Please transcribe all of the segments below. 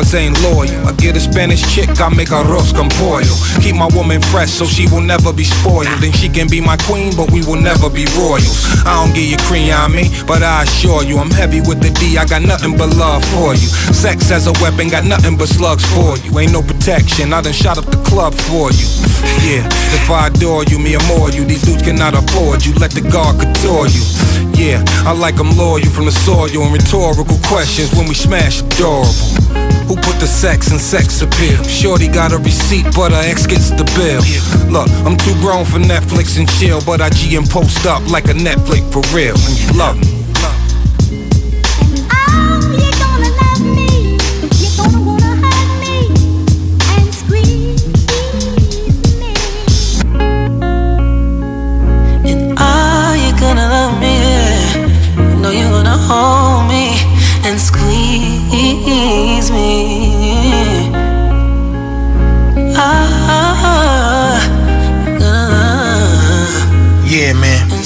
broads ain't loyal. I get a Spanish chick, I make arroz con pollo. Keep my woman fresh so she will never be spoiled. Then she can be my queen, but we will never be royals. I don't give you cream on me, but I assure you, I'm heavy with the D, I got nothing but love for you. Sex as a weapon, got nothing but slugs for you. Ain't no protection, I done shot up the club for you. Yeah, if I adore you, me more you, these dudes cannot afford you. Let the guard couture you. Yeah, I like them loyal from the soil and rhetorical questions when we smash adorable. Who put the sex in sex appeal? Shorty got a receipt, but her ex gets the bill. Look, I'm too grown for Netflix and chill, but I G and post up like a Netflix for real, and oh, you love me. hold me and needs me. Ah, ah, ah. Yeah, man.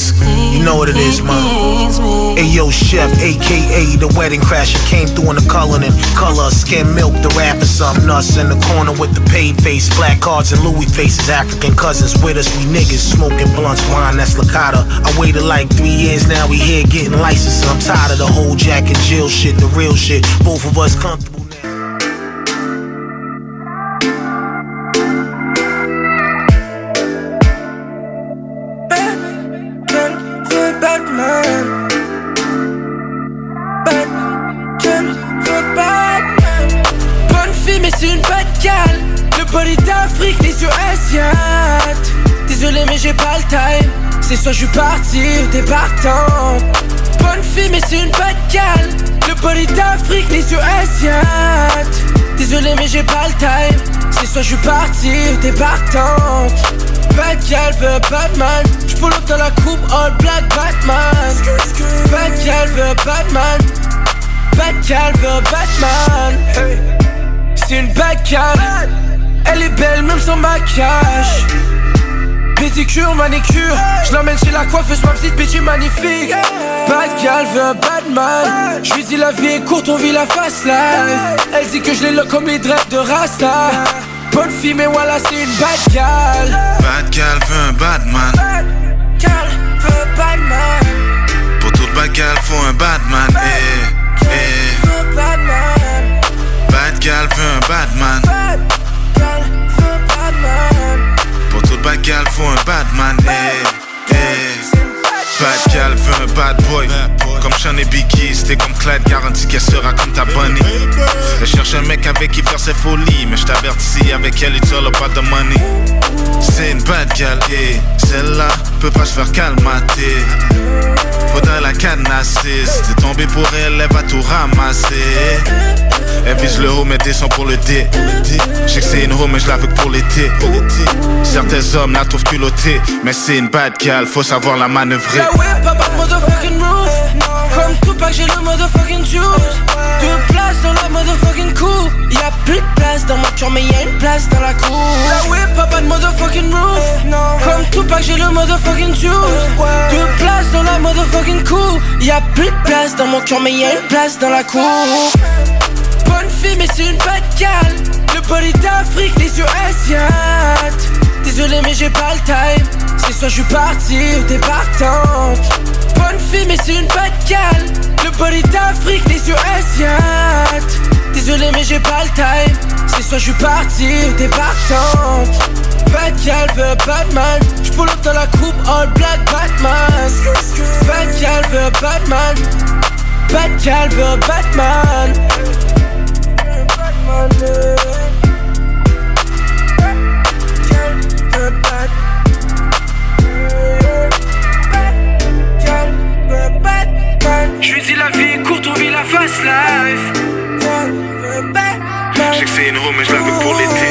You know what it is, man. Ayo Chef, aka the wedding crasher, came through in the color and color, skim milk, the rapper, something nuts in the corner with the paid face, black cards and Louis faces, African cousins with us, we niggas smoking blunts, wine that's Licata. I waited like three years now, we here getting licensed. I'm tired of the whole Jack and Jill shit, the real shit. Both of us comfortable. C'est soit je suis parti ou t'es Bonne fille mais c'est une bad gal Le body d'Afrique, les yeux asiates Désolé mais j'ai pas le time. C'est soit je suis parti ou t'es partant Bad gal veut Batman J'pull dans la coupe all black Batman. Bad gal veut Batman Bad gal veut Batman C'est une bad gal Elle est belle même sans maquillage Pédicure, manicure, je l'emmène chez la coiffeuse, ma petite bitch magnifique. Bad gal veut un bad man Je lui dis la vie est courte, on vit la fast life Elle dit que je l'ai là comme les dreads de Rasta. Bonne fille mais voilà c'est une bad gal Bad gal veut un bad man Bad gal veut un bad man Pour tout bad gal faut un bad man eh, eh. Bad gal veut un bad man Bad gal veut un bad man bad gal, faut un bad man. Eh, eh. Bad gal veut un bad boy. Comme Sean et Biggie, c'était comme Clyde, garantie qu'elle sera comme ta bunny. Elle cherche un mec avec qui faire ses folies. Mais je t'avertis, avec elle, it's all about the money. C'est une bad gal, eh. Celle-là peut pas se faire calmater. La cadenasser. Si t'es tombé pour elle, elle va tout ramasser. Elle vise le haut mais descend pour le D Je sais que c'est une roue mais je la veux pour l'été Certains hommes la trouvent culottée Mais c'est une bad gal, faut savoir la manœuvrer Tupac j'ai le motherfucking juice. Deux places dans la motherfucking coupe. Y'a plus de place dans ma cœur mais y'a une place dans la cour La whip, pas de motherfucking roof? Comme Tupac j'ai le motherfucking juice. Deux places dans la motherfucking coupe. Y'a plus de place dans mon cœur mais y'a une place dans la cour bonne fille mais c'est une bad gal. Le body d'Afrique, les yeux asiates Désolé mais j'ai pas le time. C'est soit je suis parti ou t'es partante Bonne fille mais c'est une gal. Le body d'Afrique, les yeux asiates Désolé mais j'ai pas le time. C'est soit je suis parti ou t'es partante Bad gal veut Batman. Up dans la coupe all black Batman. Bad gal veut Batman. Bad gal veut Batman je lui dis la vie est courte, on vit la fast life. Je sais que c'est une roue, mais je la veux pour l'été.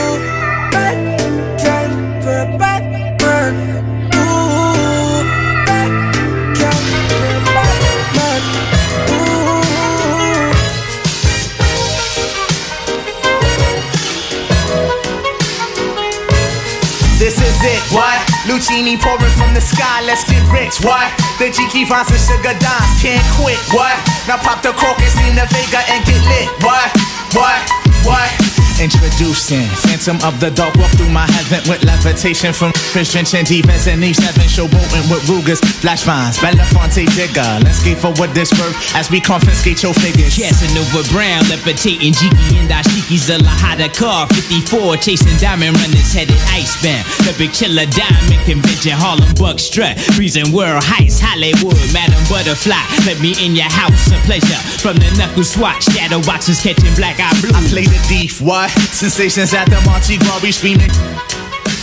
This is it. What? Lucini pouring from the sky, let's get rich. What? The Jiki finds and sugar dimes, can't quit. What? Now pop the cork and steam the Vega and get lit. What? What? What? Introducing Phantom of the Dark Walk through my heaven with levitation from Chris drenching defense and E7 showboating with Rugers, Flash Vines, Belafonte Digger. Let's get for what this worth as we confiscate your figures. Casanova Brown, levitating Jiki and Dashiki's a Lahada car 54, chasing diamond runners headed icebound. The big chiller diamond convention, Harlem Buck strut, freezing world heights, Hollywood, Madam Butterfly. Let me in your house, a pleasure. From the knuckle swatch, shadow boxes catching black eye blue. I play the thief, what? Sensations at the Monte Gras, screaming.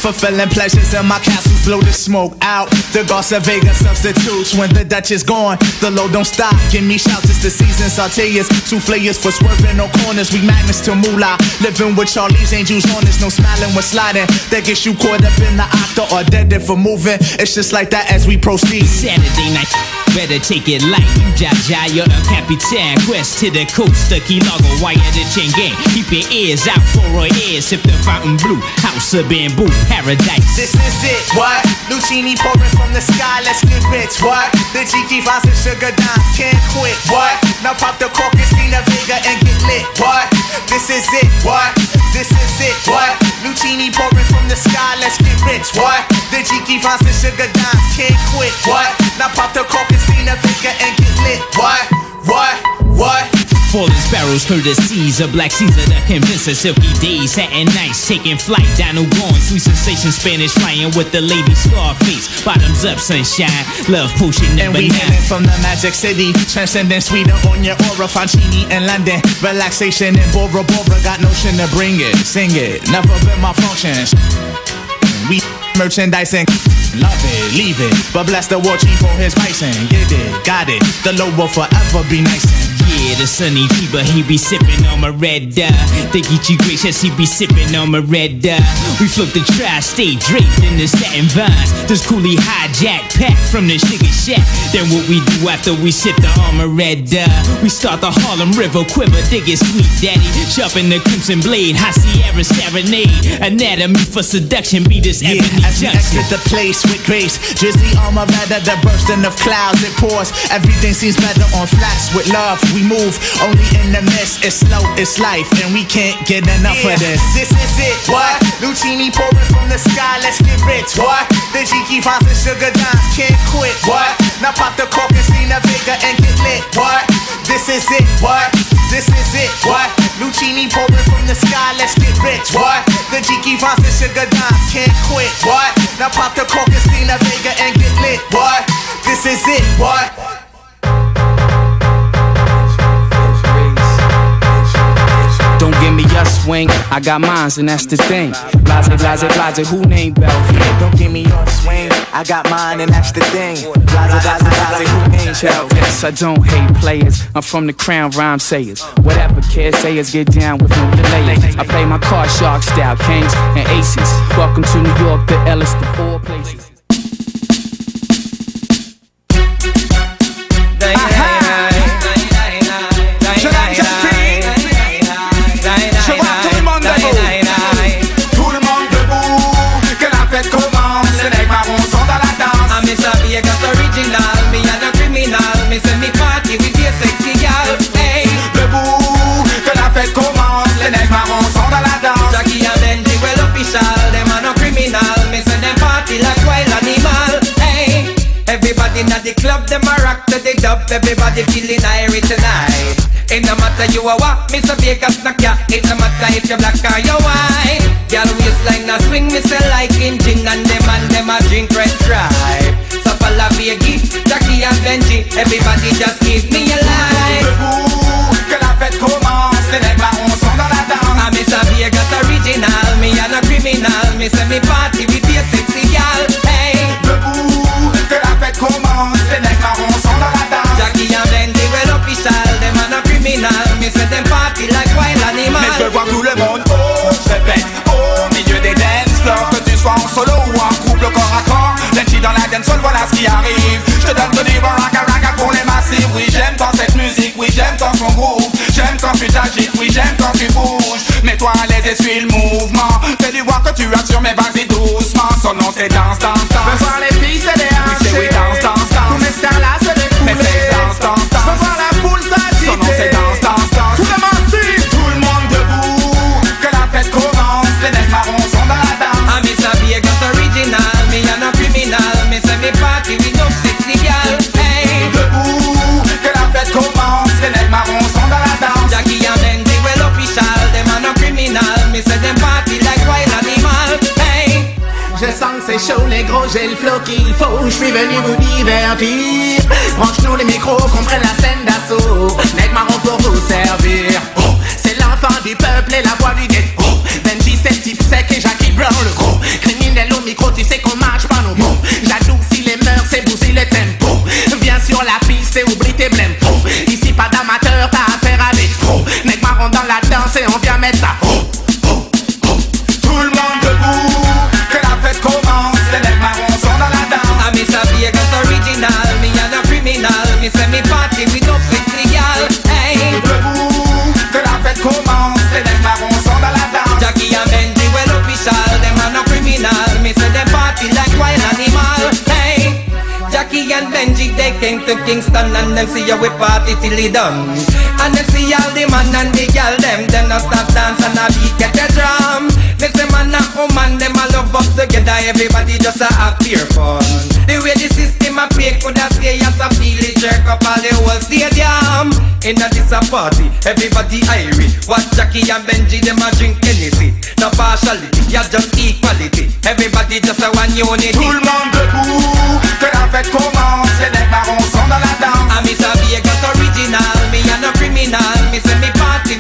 Fulfilling pleasures in my castles, blow the smoke out. The Garza Vega substitutes when the Dutch is gone. The load don't stop. Give me shouts, it's the season. Sauteas, two flayers for swerving no corners. We magnets to moolah. Living with Charlie's angels on us, no smiling when sliding. That gets you caught up in the octa or dead for moving. It's just like that as we proceed. Saturday night. Better take it light, Jaja, you're the Capitan. Quest to the coast, the Key Lago, wire the chain gang. Keep your ears out for our ears, sip the fountain blue. House of bamboo, paradise. This is it, what? Lucini pouring from the sky, let's get rich, what? The Jiki finds and sugar dimes, can't quit, what? Now pop the cork and Stina Vega and get lit, what? This is it, what? This is it, what? Lucini pouring from the sky, let's get rich, what? The Jiki finds and sugar dimes, can't quit, what? Now pop the cork and And get lit, what? What? What? Falling sparrows, courtesies of Black Caesar that convince us silky days, satin nights, taking flight, Dino going, sweet sensation, Spanish flying with the lady Scarface, bottoms up, sunshine, love potion number And we hailing from the magic city, transcending Sweden on your aura, Fancini in London, relaxation in Bora Bora, got notion to bring it, sing it, never been my function. We merchandising, love it, leave it, but bless the war chief for his bison, get it, got it, the low will forever be nice Yeah, the sunny fever, he be sipping on my red uh. dye. They get you gracious, he be sipping on my red dye. We flip the tri-state draped in the satin vines. This coolie hijack pack from the sugar shack. Then what we do after we sip the armor red dye? We start the Harlem River quiver, dig it sweet daddy. Sharpen the crimson blade, high Sierra serenade. Anatomy for seduction, be this Yeah, ebony as we exit the place with grace, drizzly armor rather the bursting of clouds it pours. Everything seems better on flats with love. We move only in the mist. It's slow, it's life, and we can't get enough of this. This is it. What? Lucini pouring from the sky. Let's get rich. What? The Jiki finds and sugar dimes. Can't quit. What? Now pop the cork and Stina Vega and get lit. What? This is it. What? This is it. What? Lucini pouring from the sky. Let's get rich. What? The Jiki finds and sugar dimes. Can't quit. What? Now pop the cork and Stina Vega and get lit. What? This is it. What? Don't give me your swing, I got mines and that's the thing. Blase, blase, blase, who named Belvedere? Don't give me your swing. I got mine and that's the thing. Blase, blase, blase, who named Tell this, I don't hate players. I'm from the crown rhyme sayers. Whatever kids sayers get down with no delay. I play my card shark style, kings and aces. Welcome to New York, the Ellis, the four places. Je original, me and a criminal. Me say me party with your sexy gal. Hey, Debout. Que la fête commence. Les mecs marrons sont dans la danse. Jackie and Benji well official. Them are no criminal. Me say them party like wild animal. Hey, everybody in the club, them a rock to the dub. Everybody feeling irie tonight. It no matter you a what, Mr. Vegas knock ya. It no matter if you black or you white. Girl waistline a swing, me say like engine and them and them a drink red. Biggie, Jackie and Benji. Everybody just give me a. Debout. Que la fête commence. Les mecs marrons sont dans la danse. I'm Mr. Vegas original, me and a criminal. Me say me party with your sexy gal. Hey, Debout. Que la fête commence. Les mecs marrons sont dans la danse. Jackie and Benji well official, them and a criminal. Me say them party like wild animal. Mais je voir tout le monde dans la dance voilà ce qui arrive. Je te donne Tony Baraka Raka pour les massifs. Oui j'aime tant cette musique, oui j'aime tant ton groupe J'aime quand tu t'agites, oui j'aime quand tu bouges. Mets-toi à l'aise et suis le mouvement. Fais-lui voir que tu assures mais vas-y doucement. Son nom c'est danse, danse, danse. Chaud les gros, j'ai le flow qu'il faut, je suis venu vous divertir. Branche-nous les micros, qu'on prenne la scène d'assaut. Nègre marron pour vous servir. Oh, c'est l'enfant du peuple et la voix du ghetto. Oh, Benji c'est type sec et Jackie Brown le gros. Criminel au micro, tu sais qu'on marche pas nos mots. J'adoucis les mœurs, c'est bousiller le tempo. Viens sur la piste et oublie tes blèmes. Them see how we party till it done. And them see all the man and the girl them, them not stop dance and a beat get a drum. Say man and woman them a love up together, everybody just a have pure fun. The way the system a play could a stay as a feel it jerk up all the whole stadium. In a this a party, everybody Irish. Watch Jackie and Benji them a drink Hennessy. No partiality, yeah just equality. Everybody just a one unity. Tout le monde debout, que la fête commence. Les nègres marrons sont dans la danse. I miss a Vegas original, me and no criminal. Me say me party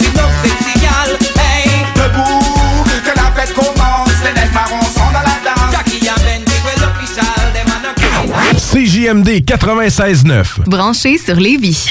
CJMD 96.9. Branché sur Lévis.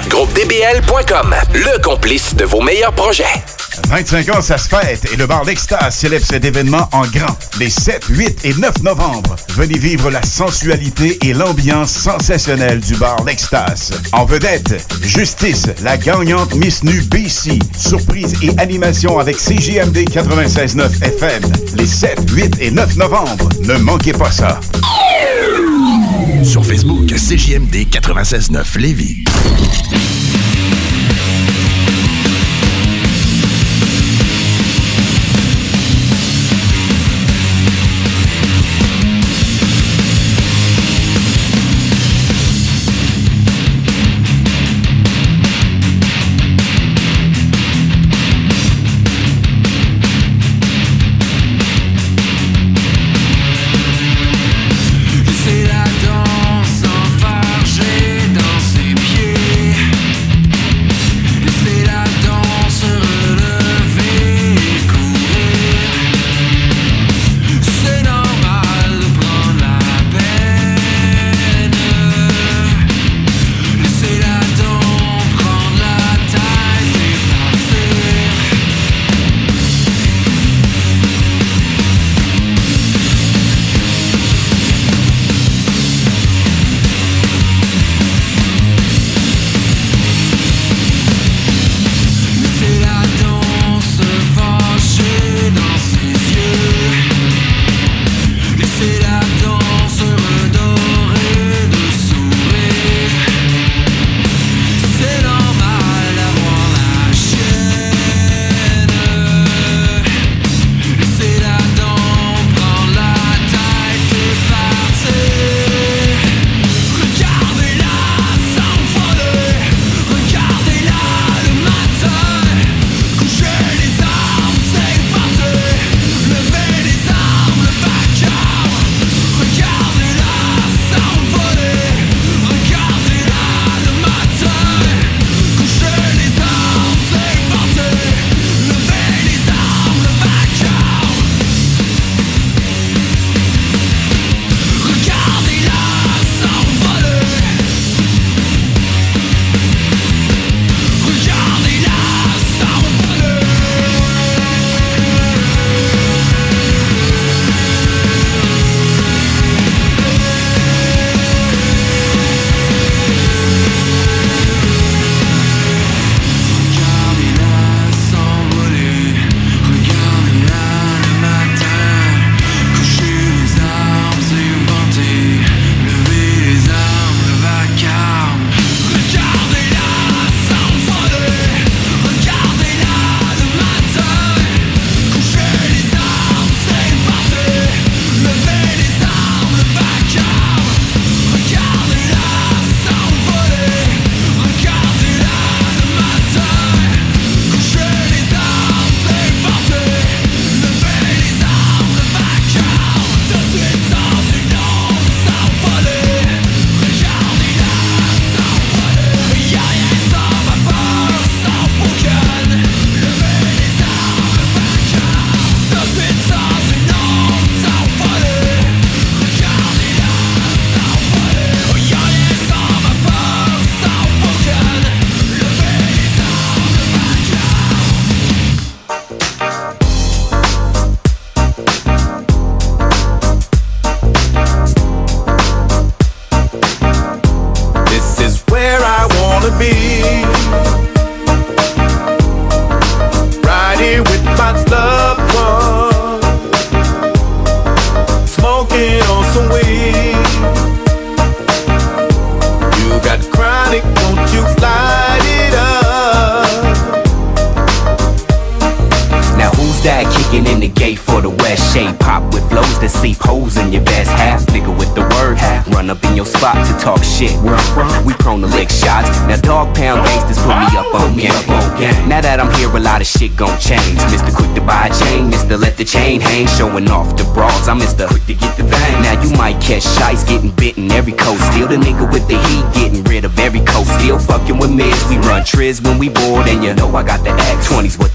GroupeDBL.com, le complice de vos meilleurs projets. 25 ans, ça se fête et le bar L'Extase célèbre cet événement en grand. Les 7, 8 et 9 novembre, venez vivre la sensualité et l'ambiance sensationnelle du bar L'Extase. En vedette, Justice, la gagnante Miss Nu BC, surprise et animation avec CJMD 96.9 FM. Les 7, 8 et 9 novembre, ne manquez pas ça. Sur Facebook, CJMD 96.9 Lévis.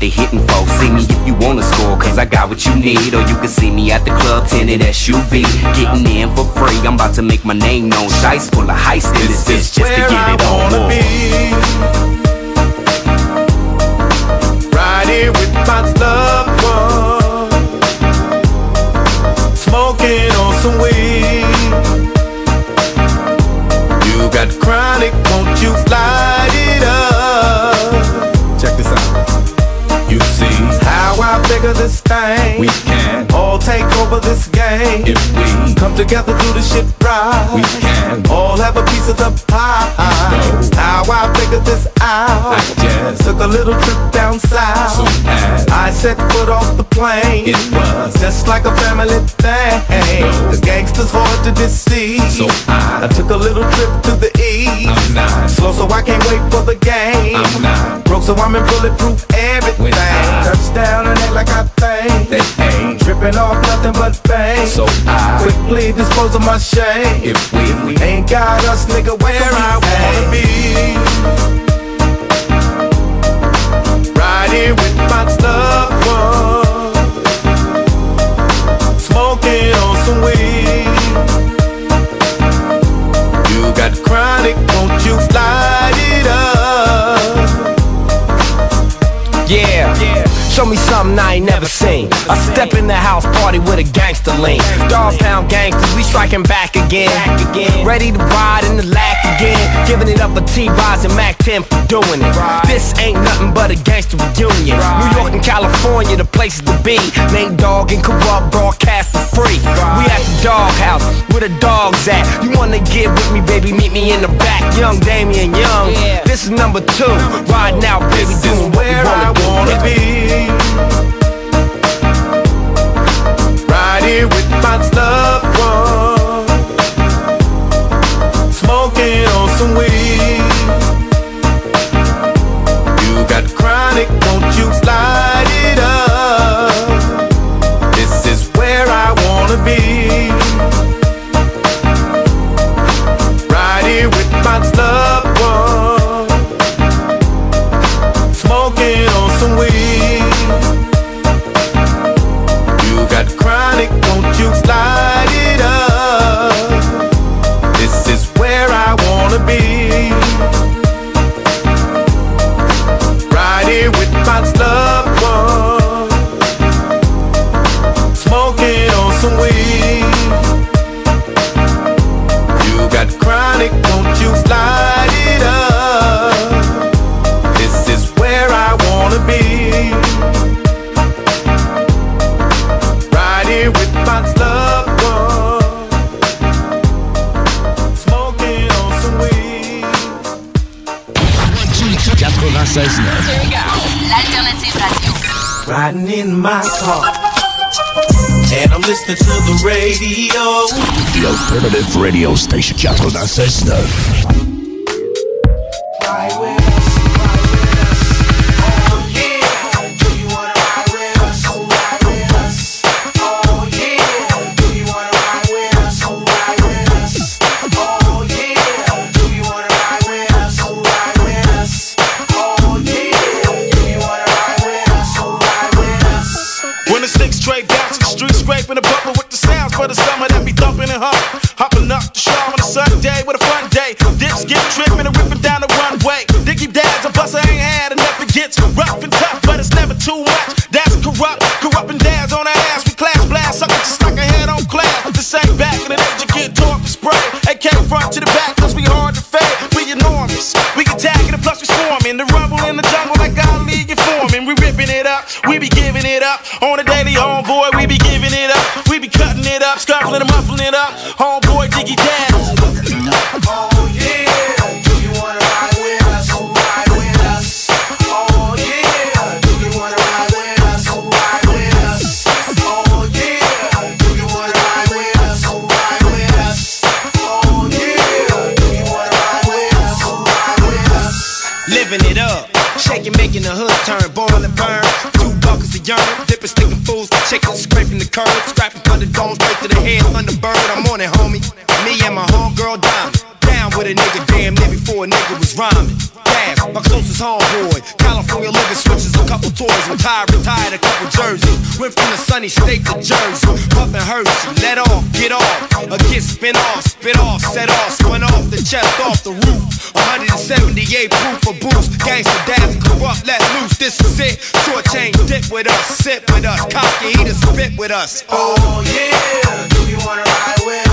They hitting for. See me if you wanna score, cause I got what you need. Or you can see me at the club, tinted SUV. Getting in for free, I'm about to make my name known. Shice full of heist in this bitch just to get it on. wanna be. Right with my loved one, smoking on some weed. You got chronic, won't you light this thing. We can all take over this game if we come together, do the shit right. We can all have a piece of the pie. How I figured this out. I just took a little trip down south. So I set foot off the plane. It was just like a family thing. The gangsters hard to deceive. So I, I took a little trip to the east. I'm not slow, so I can't wait for the game. I'm not broke, so I'm in bulletproof everything. Touchdown and act like I think they ain't tripping off nothing but bang. So I quickly dispose of my shame. If we, we ain't got us, nigga, where I wanna be. Right here with my loved one, smoking on some weed. You got chronic, won't you Show me something I ain't never seen. I step in the house party with a gangster lean. Dog pound gangsters, we striking back again. Ready to ride in the lack again. Giving it up for T-Boz and Mac 10 for doing it. This ain't nothing but a gangster reunion. New York and California, the places to be. Name Dog and Corrupt broadcast for free. We at the doghouse, where the dogs at. You wanna get with me, baby? Meet me in the back. Young Damien Young. This is number two. Riding out, baby, doing where I wanna be. Right here with my loved one, smoking on some weed. Riding in my car, and I'm listening to the radio. The Alternative Radio Station 96.9. When homeboy, we be giving it up. We be cutting it up, scuffling it up. Sunny state to Jersey. Puffin' Hershey, let off, get off. A get spin off, spit off, set off. Spun off the chest, off the roof. 178 proof for boost. Gangsta dabs, corrupt, let loose. This is it. Short chain, dip with us, sit with us. Cocky, eat heater, spit with us. Oh yeah, do you wanna ride with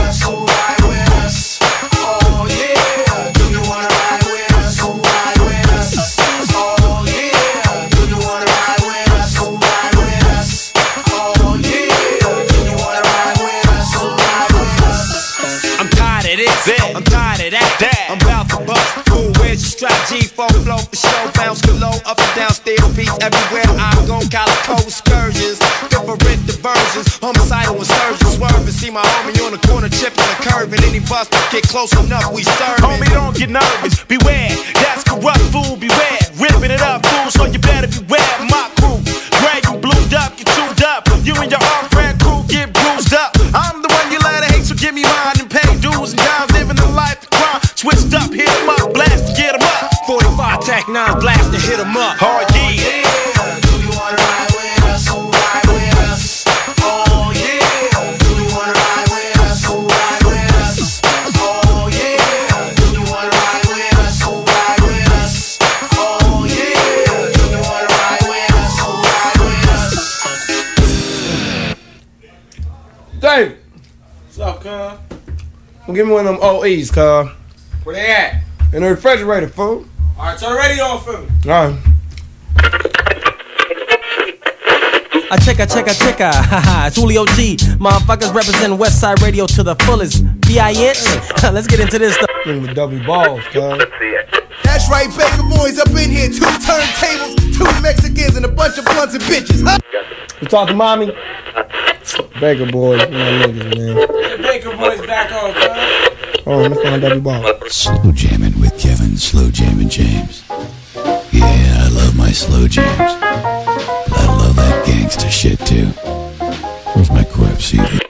show, bounce below, up and down, stairs, beats everywhere. I go, calico excursions, different diversions, homicidal insurgents, swerving. See my homie on the corner, chipping the curve, and any bust get close enough, we serve. Homie, don't get nervous. Beware, that's corrupt fool. Beware, ripping it up, fool. So you better beware. My 45 tack 9 blast to hit 'em up. Hard yeah. Do you wanna ride with us? Who ride with us? Oh yeah, do you wanna ride with us? Who ride with us? Oh yeah, do you wanna ride with us? Who ride with us? Oh yeah, do you wanna ride with us? Who ride with us? David. What's up, cuz? Well, give me one of them OEs, cuz. Where they at? In the refrigerator, fool. Alright, turn the radio on for me. Alright. I check, I check, I check, I haha. It's Julio G. Motherfuckers represent Westside Radio to the fullest. B.I.H. Let's get into this stuff. With double balls, cuz. That's right, Baker boys up in here. Two turntables, two Mexicans, and a bunch of blunts and bitches. Huh? You talking mommy? Baker boys, my niggas, man. Baker Boys back on, cuz. Oh, find double ball. Slow jamming with Kevin, slow jamming James. Yeah, I love my slow jams. But I love that gangster shit too. Where's my corpse CD?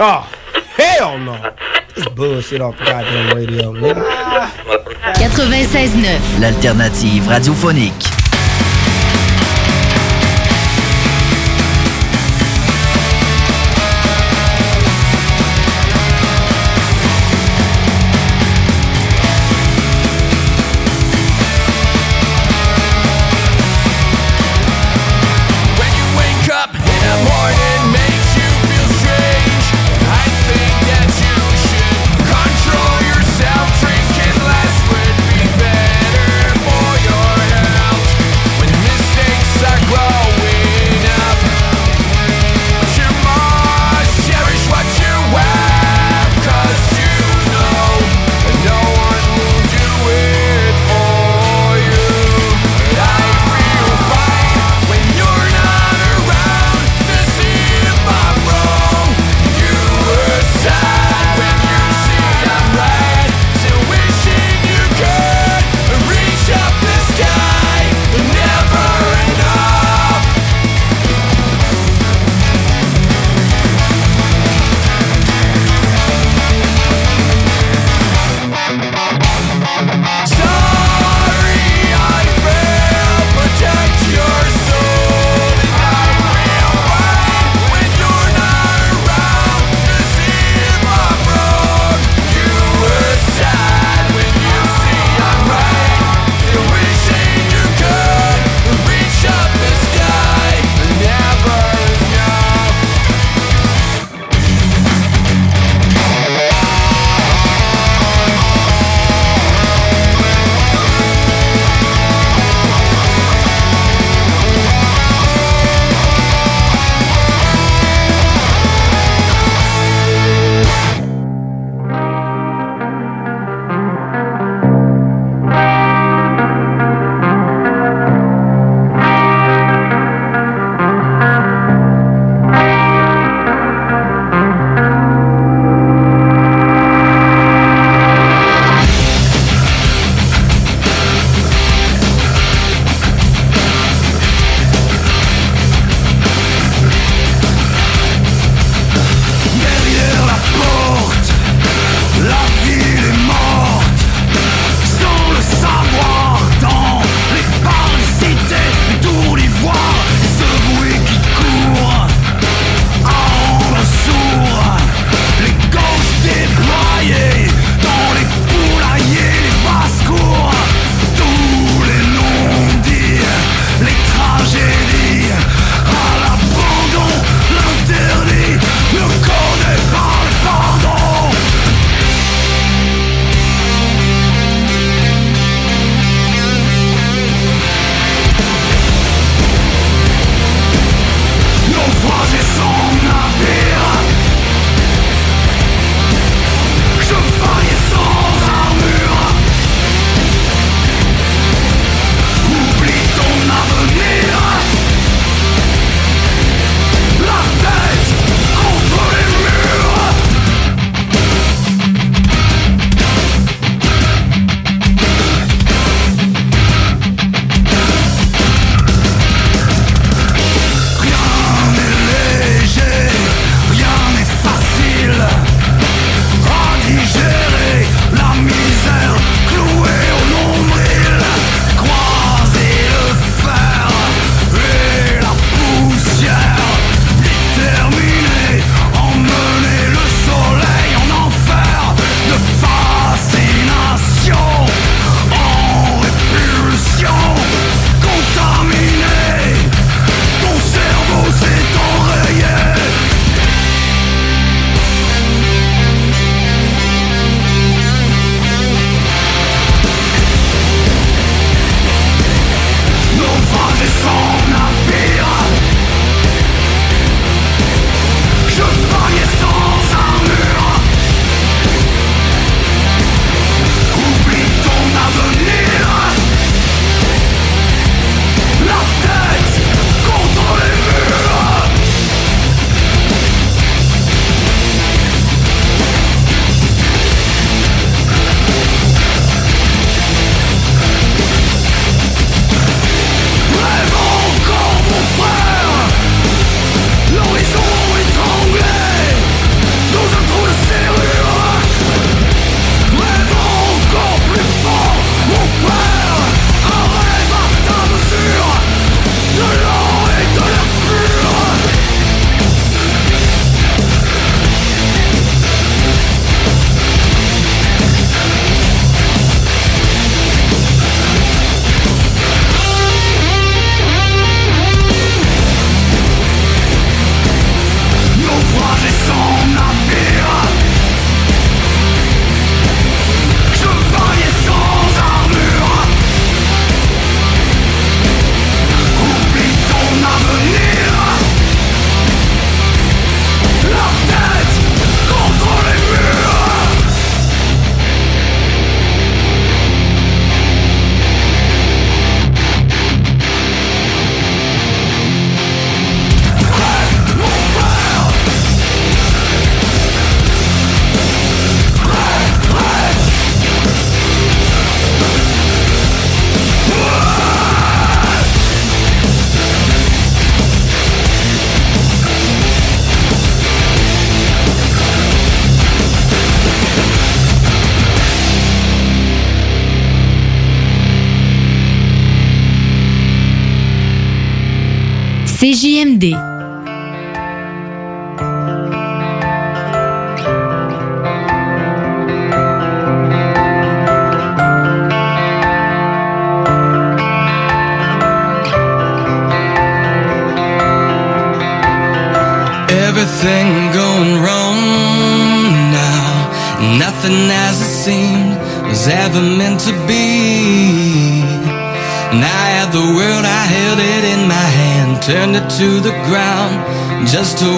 Oh, hell no. This bullshit off the goddamn radio, nigga. 96.9. L'alternative radiophonique.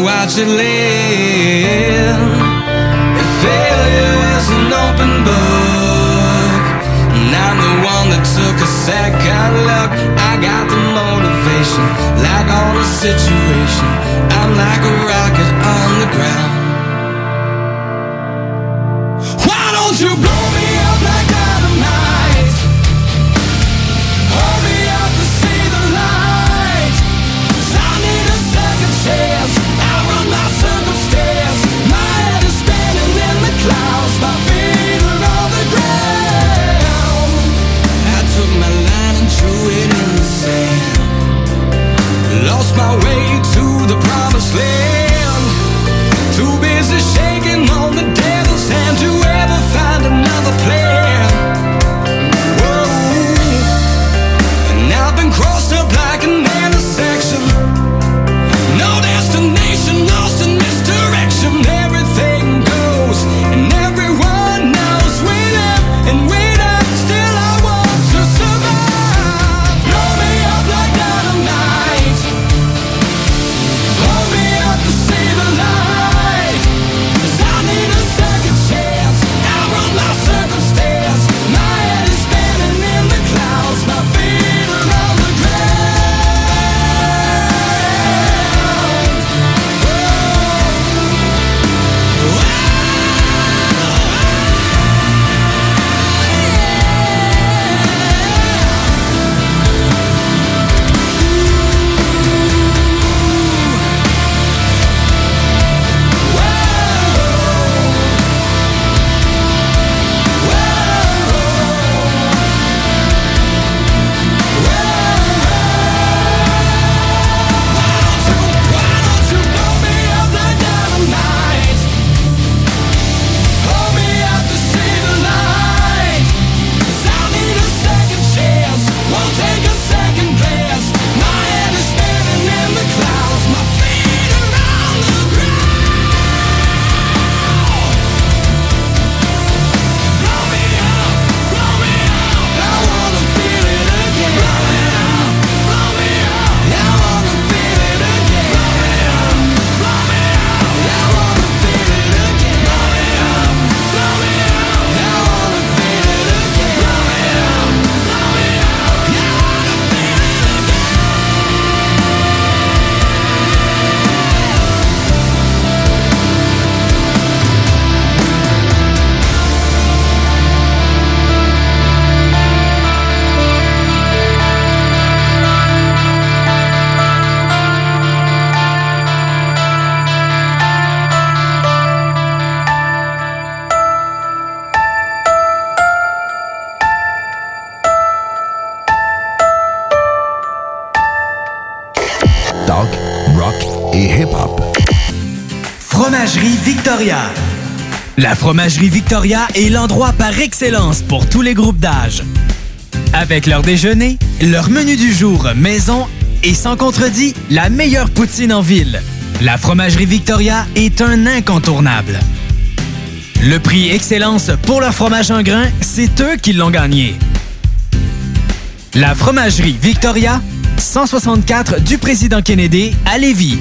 Watch it live. If failure is an open book, and I'm the one that took a second look, I got the motivation, like on a situation. I'm like a rocket on the ground. Why don't you blow slip La Fromagerie Victoria est l'endroit par excellence pour tous les groupes d'âge. Avec leur déjeuner, leur menu du jour maison et sans contredit, la meilleure poutine en ville. La Fromagerie Victoria est un incontournable. Le prix Excellence pour leur fromage en grain, c'est eux qui l'ont gagné. La Fromagerie Victoria, 164 du Président Kennedy à Lévis.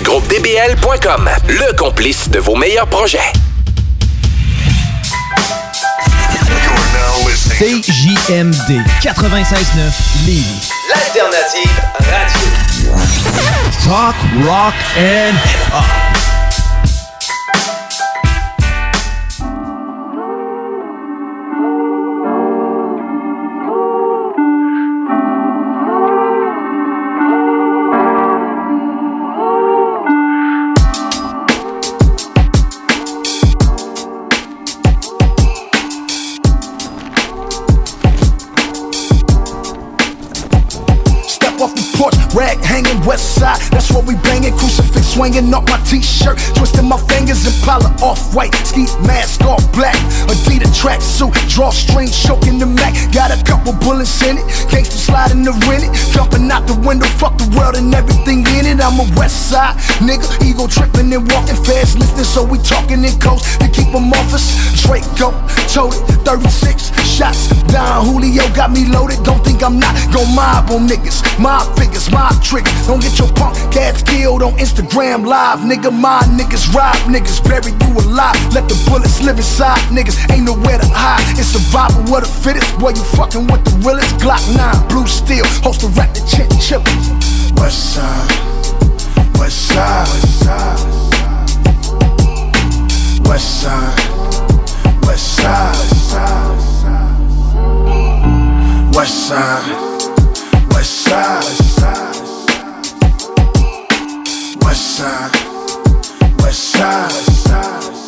GroupeDBL.com, le complice de vos meilleurs projets. CJMD 96.9 Lévis. L'alternative radio. Talk, rock and hip-hop. Swinging off my t-shirt, twisting my fingers and Impala off white. Ski mask off black. Adidas tracksuit, drawstring choking the Mac. Got a couple bullets in it. Gangsta sliding the rent it. Jumping out the window, fuck the world and everything in it. I'm a west side nigga. Ego tripping and walking fast, listening, so we talking in close to keep them off us. Draco, it, 36 shots down. Julio got me loaded. Don't think I'm not gon' mob on niggas. My figures, my triggers. Don't get your punk cats killed on Instagram live, nigga. My niggas rob niggas, bury you alive. Let the bullets live inside niggas. Ain't nowhere to hide. It's survival what the fittest. Boy, you fucking with the realest. Glock 9, blue steel, host the rap the chin chip. West side, west side, west side, west side, west side, side. West side. West side. West side. West side. West side.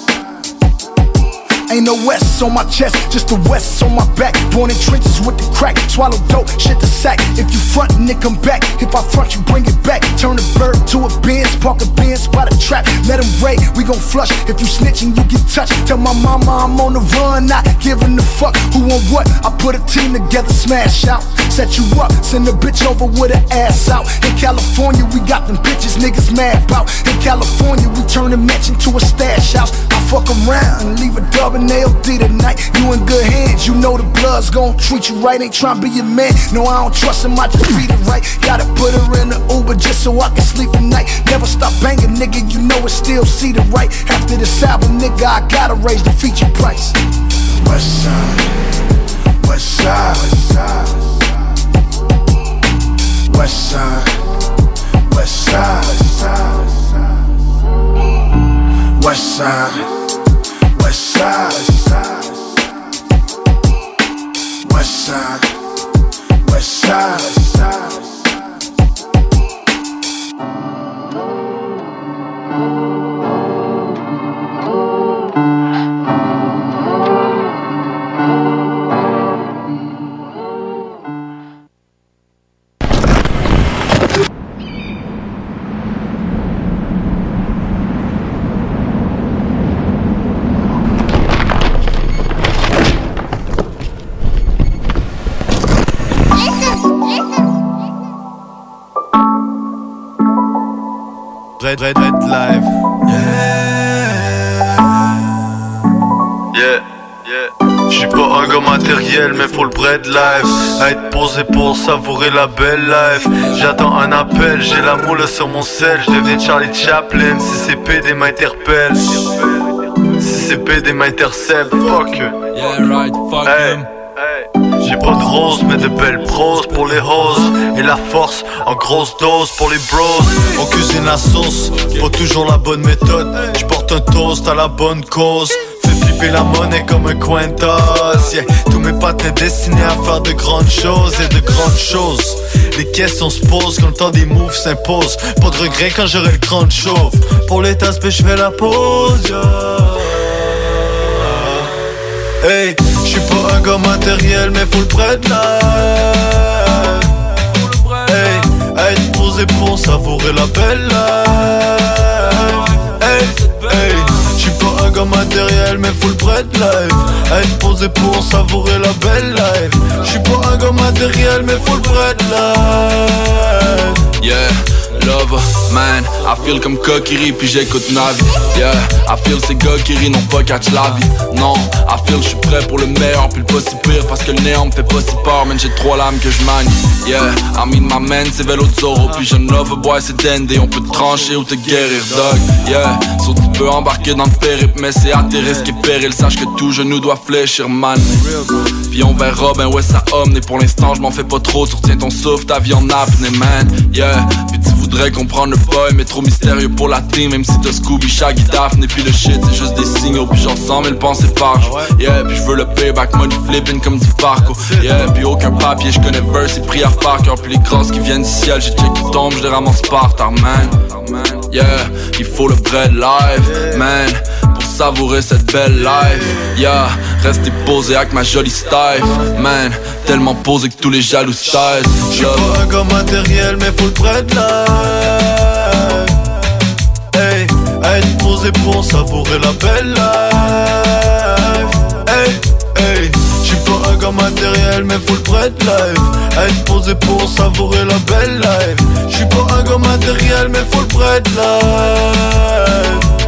Ain't no west on my chest, just the west on my back. Born in trenches with the crack, swallow dope, shit the sack. If you front, and come back. If I front, you bring it back. Turn a bird to a Benz, park a Benz, spot a trap. Let him raid, we gon' flush. If you snitching, you get touched. Tell my mama I'm on the run, not giving a fuck who on what. I put a team together, smash out. Set you up, send a bitch over with her ass out. In California, we got them bitches niggas mad about. In California, we turn a mansion to a stash house. I fuck around and leave a dub and LD tonight. You in good hands, you know the blood's gon' treat you right. Ain't tryna be your man. No, I don't trust him, I just beat it right. Gotta put her in the Uber just so I can sleep at night. Never stop banging, nigga, you know it still see the right. After this album, nigga, I gotta raise the feature price. West side, west side, west side, west side, west side, west side, west side, west side. Red, red, red live. Yeah, yeah. J'suis pas un gars matériel, mais faut le bread life. À être posé pour savourer la belle life. J'attends un appel, j'ai la moule sur mon sel. J'deviens Charlie Chaplin si c'est PD m'interpelle. Si c'est PD m'intercepte, fuck. Yeah, right, fuck Hey, hey. Pas de rose, mais de belles proses pour les roses. Et la force en grosse dose pour les bros. On cuisine la sauce, pas toujours la bonne méthode. J'porte un toast à la bonne cause. Fais J'ai la monnaie comme un Quintos yeah. Tous mes sont destinés à faire de grandes choses et de grandes choses Les questions se posent quand le temps des moves s'impose Pas de regret quand j'aurai le crâne chauve Pour les tasses je fais la pause. Hey, un gars matériel mais faut le prêtre là. Hey, être posé pour savourer la belle life Hey, hey, j'suis pas un gars matériel mais faut le prêtre life Être posé pour savourer la belle life J'suis pas un gars matériel mais faut le prêtre life Yeah, love, man, I feel comme Kokiri puis j'écoute Navi Yeah, I feel ces gars qui rient n'ont pas catch la vie. Non, I feel j'suis prêt pour le meilleur puis le pas si pire Parce que le néant me fait pas si peur, man j'ai trois lames que je manie Yeah, I mean my man c'est vélo de Zorro Puis je love boy c'est Dandy, on peut te trancher ou te guérir dog. Yeah, so tu peux embarquer dans le périple Mais c'est à tes risques et périls. Sache que tout genou doit fléchir man. Puis on verra, ben ouais ça homme Et pour l'instant je m'en fais pas trop. Tu retiens ton souffle, ta vie en apnée man. Yeah, puis tu voudrais comprendre le boy Mais trop mystérieux pour la team Même si t'as Scooby, Shaggy, Daphne Et puis le shit c'est juste des signaux Puis j'en sens mille pensées par jour. Yeah, puis je veux le payback money flipping comme du parcours Yeah, puis aucun papier, je connais verse et prière par cœur Puis les grosses qui viennent du ciel, j'ai check qui tombent, je les ramasse par terre man. Yeah, il faut le bread live, man savourer cette belle life. Yeah, rester posé avec ma jolie style Man, tellement posé que tous les jaloux style J'suis pas un gars matériel mais faut le life Hey, être posé pour savourer la belle life. Hey, hey, j'suis pas un gars matériel mais faut le prêtre life Être posé pour savourer la belle life. J'suis pas un gars matériel mais faut le life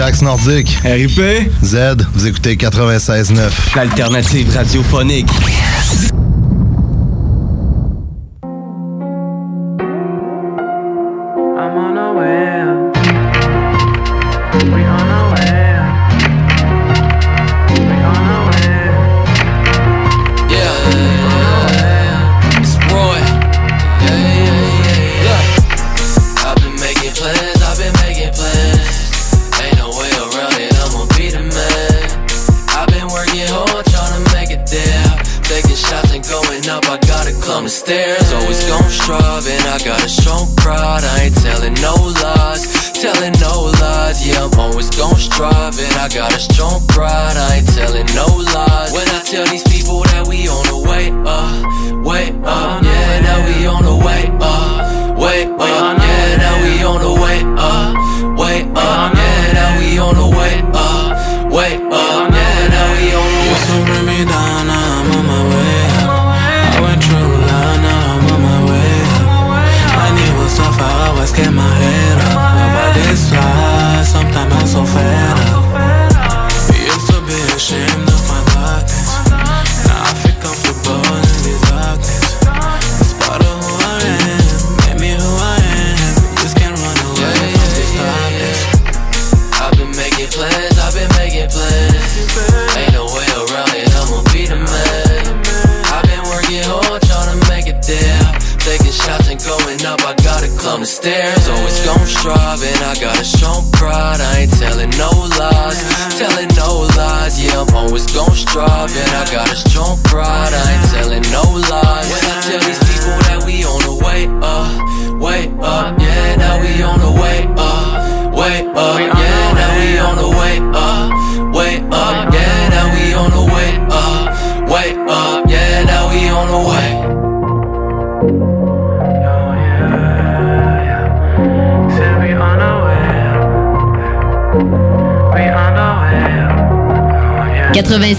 c'est Axe Nordique. RIP. Z, vous écoutez 96.9. L'alternative radiophonique.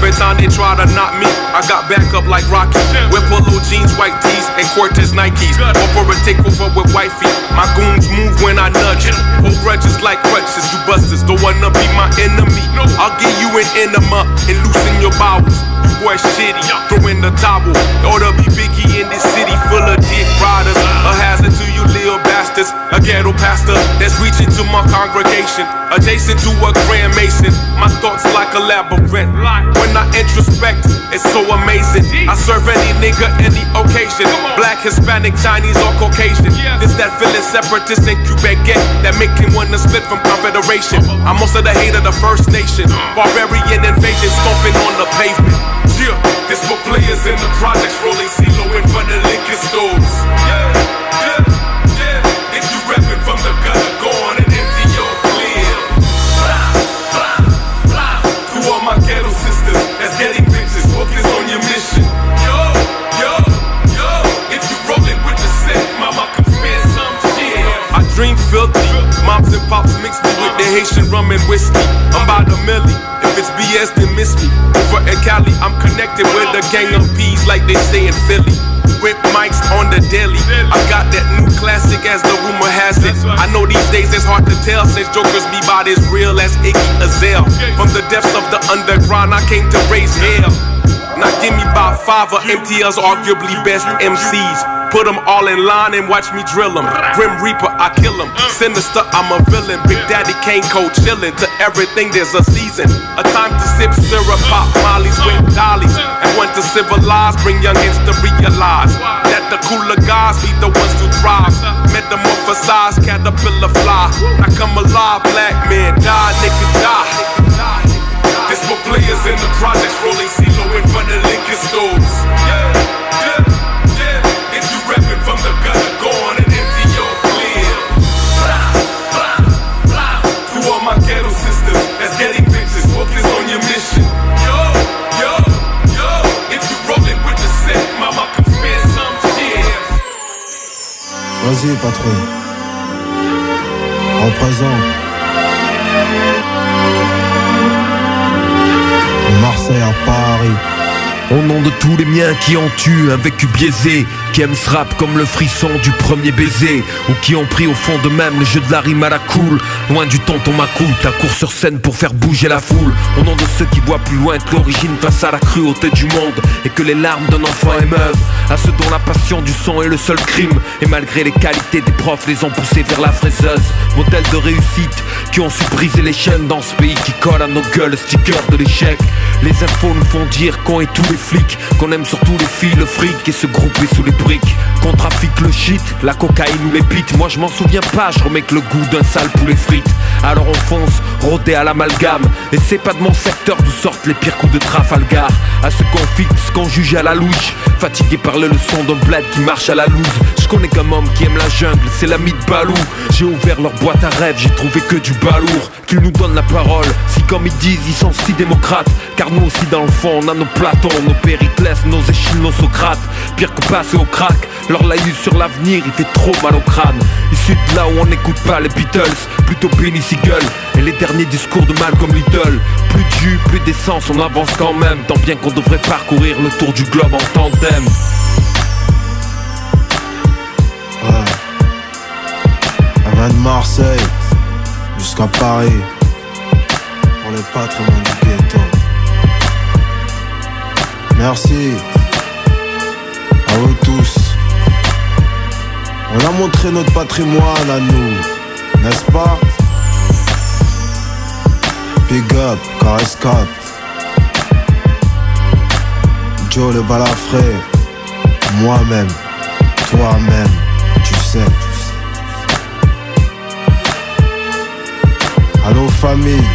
Every time they try to knock me, I got backup like Rocky. Wear polo jeans, white tees, and Cortez Nikes. Or for a takeover with white feet. My goons move when I nudge. Hold grudges like crutches, you busters don't wanna be my enemy. I'll give you an enema and loosen your bowels. You boy shitty, throw in the towel. Oughta be Biggie in this city Ghetto pastor that's reaching to my congregation. Adjacent to a grand mason. My thoughts like a labyrinth. When I introspect, it's so amazing. I serve any nigga, any occasion. Black, Hispanic, Chinese, or Caucasian. This that feeling separatist and Quebec get that make him wanna split from confederation. I'm also the hate of the First Nation. Barbarian invasion stomping on the pavement. Yeah, this for players in the projects rolling CeeLo in front of liquor stores. Pops mix me with the Haitian rum and whiskey. I'm by the millie. If it's BS, then miss me. Over at Cali, I'm connected with a gang of peas like they say in Philly. Rip mics on the daily. I got that new classic as the rumor has it. I know these days it's hard to tell since jokers be about as real as Iggy Azale. From the depths of the underground, I came to raise hell. Now give me about five of MTL's arguably best MCs. Put them all in line and watch me drill them. Grim Reaper, I kill them. Sinister, I'm a villain. Big Daddy Kane Code chillin'. To everything, there's a season. A time to sip syrup, pop mollies with dollies. And one to civilize, bring youngins to realize that the cooler guys be the ones to thrive. Metamorphosize, caterpillar fly. I come alive, black man, die, nigga, die. Players in the projects rolling CeeLo in front of liquor stores. Yeah, yeah, yeah. If you reppin' from the gutter, go on and empty your clip. Blah, blah, blah. To all my ghetto sisters that's getting bitches, focus on your mission. Yo, yo, yo. If you rollin' with the set, mama can spare some shit. Vas-y, patron. Représente. À Paris. Au nom de tous les miens qui ont eu un vécu biaisé, qui aiment ce rap comme le frisson du premier baiser, ou qui ont pris au fond de même le jeu de la rime à la cool, loin du tonton Macou, ta cours sur scène pour faire bouger la foule. Au nom de ceux qui voient plus loin que l'origine face à la cruauté du monde, et que les larmes d'un enfant émeuvent, à ceux dont la passion du son est le seul crime, et malgré les qualités des profs, les ont poussés vers la fraiseuse. Modèle de réussite, qui ont su briser les chaînes dans ce pays qui colle à nos gueules le sticker de l'échec. Les infos nous font dire qu'on est tous les qu'on aime surtout les filles, le fric et se grouper sous les briques. Qu'on trafique le shit, la cocaïne ou les bites. Moi je m'en souviens pas, je remets que le goût d'un sale poulet frites. Alors on fonce, rodé à l'amalgame. Et c'est pas de mon secteur d'où sortent les pires coups de Trafalgar. À ceux qu'on fixe, qu'on juge à la louche. Fatigué par les leçons d'un bled qui marche à la loose. Je connais qu'un homme qui aime la jungle, c'est l'ami de Balou. J'ai ouvert leur boîte à rêves, j'ai trouvé que du balourd. Qu'ils nous donnent la parole, si comme ils disent, ils sont si démocrates. Car nous aussi dans le fond, on a nos Platons, nos Périclès, nos Échille, nos Socrates. Pire que passer au crack, leur laïus sur l'avenir, il fait trop mal au crâne. Issu de là où on n'écoute pas les Beatles, plutôt Benny Siegel. Et les derniers discours de Malcolm Little. Plus de plus d'essence, on avance quand même. Tant bien qu'on devrait parcourir le tour du globe en tandem. Va de Marseille jusqu'à Paris pour le patrimoine du ghetto. Merci à vous tous. On a montré notre patrimoine à nous, n'est-ce pas? Big up, caresse 4. Joe le balafré, moi-même, toi-même, tu sais. À nos familles,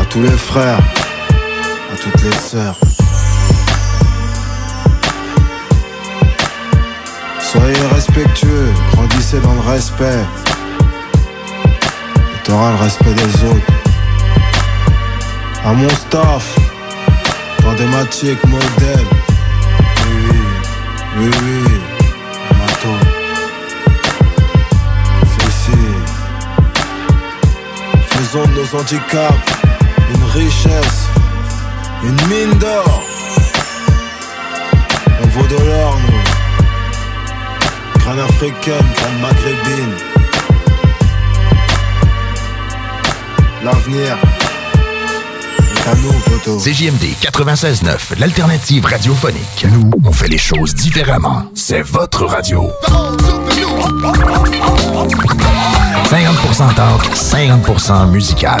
à tous les frères, toutes les sœurs. Soyez respectueux, grandissez dans le respect. Et t'auras le respect des autres. À mon staff, matiques modèles. Oui, oui, oui, oui. Mato. Raison de nos handicaps, une richesse, une mine d'or. On vaut de l'or, nous. Graine africaine, graine maghrébine. L'avenir. est à nous, poteau. CJMD 96.9, l'alternative radiophonique. Nous, on fait les choses différemment. C'est votre radio. 50% talk, 50% musical.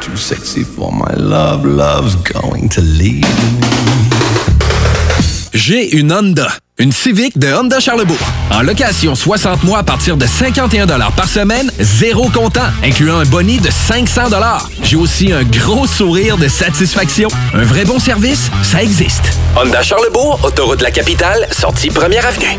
Too sexy for my love, love's going to leave J'ai une Honda. Une Civic de Honda Charlebourg. En location 60 mois à partir de 51 par semaine, zéro comptant, incluant un boni de 500 J'ai aussi un gros sourire de satisfaction. Un vrai bon service, ça existe. Honda Charlebourg, autoroute de la capitale, sortie première avenue.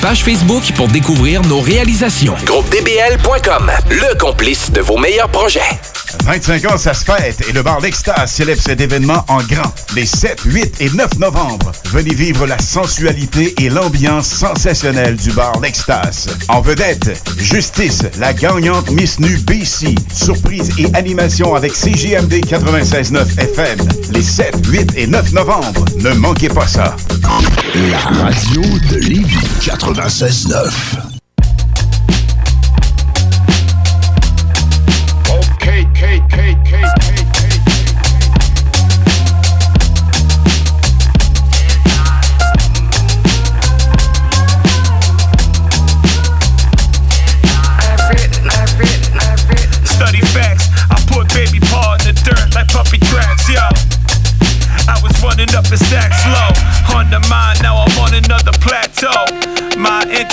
page Facebook pour découvrir nos réalisations. GroupeDBL.com, le complice de vos meilleurs projets. 25 ans, ça se fête et le bar L'Extase célèbre cet événement en grand. Les 7, 8 et 9 novembre, venez vivre la sensualité et l'ambiance sensationnelle du bar L'Extase. En vedette, Justice, la gagnante Miss Nu BC. Surprise et animation avec CGMD 96.9 FM. Les 7, 8 et 9 novembre. Ne manquez pas ça. La radio de Lévis 96.9.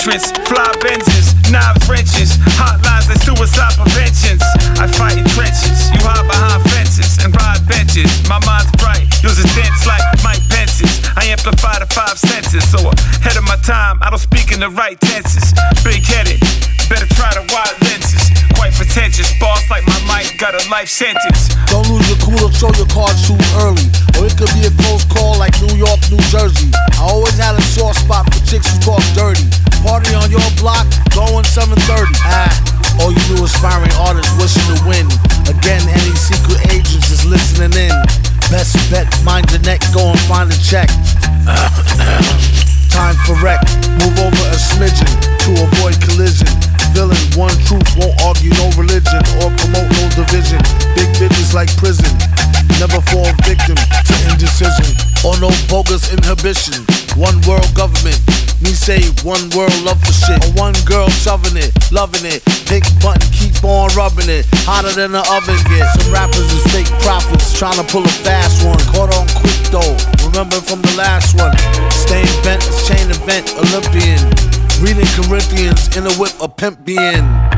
entrance, fly Benzes, knives, wrenches, hotlines and suicide preventions. I fight in trenches, you hide behind fences and ride benches. My mind's bright, yours is dense like Mike Pence's. I amplify the five senses, so ahead of my time, I don't speak in the right tenses. Big headed, better try the wide lenses. Quite pretentious, boss like got a life sentence. Don't lose your cool or show your cards too early. Or it could be a close call like New York, New Jersey. I always had a soft spot for chicks who talk dirty. Party on your block, going 730. Ah, all you new aspiring artists wishing to win. Again, any secret agents is listening in. Best bet, mind the neck, go and find a check. Time for wreck, move over a smidgen to avoid collision. Villain, one truth, won't argue no religion or promote no division. Big bitches like prison, never fall victim to indecision or no bogus inhibition. One world government, me say one world love for shit. Or one girl shoving it, loving it. Pink button, keep on rubbing it. Hotter than the oven gets. Some rappers is fake prophets, trying to pull a fast one. Caught on quick though, remember from the last one. Staying bent, chain event, Olympian. Reading Corinthians in a whip, a pimp being.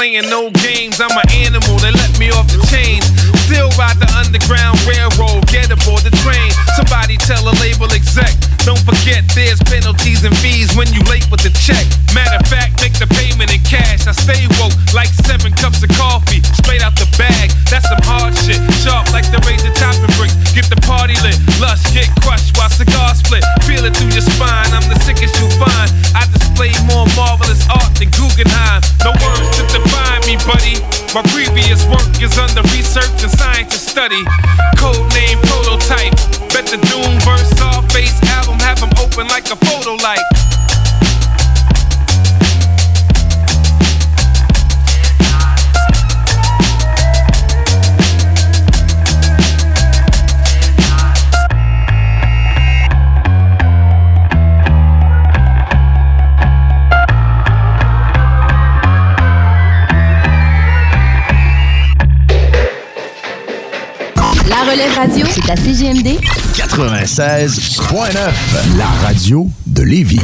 Playing no games. I'm an animal, they let me off the chains. Still ride the underground railroad, get aboard the train. Somebody tell a label exec, don't forget there's penalties and fees when you late with the check. Matter of fact, make the payment in cash. I stay woke like seven cups of coffee, straight out the bag. That's some hard shit, sharp like the razor topping bricks. Get the party lit, lush, get crushed while cigars buddy. My previous work is under research and scientist study. Code name prototype. Bet the Doom verse all face album have them open like a photo light. Relève radio, c'est à CGMD 96.9, la radio de Lévis.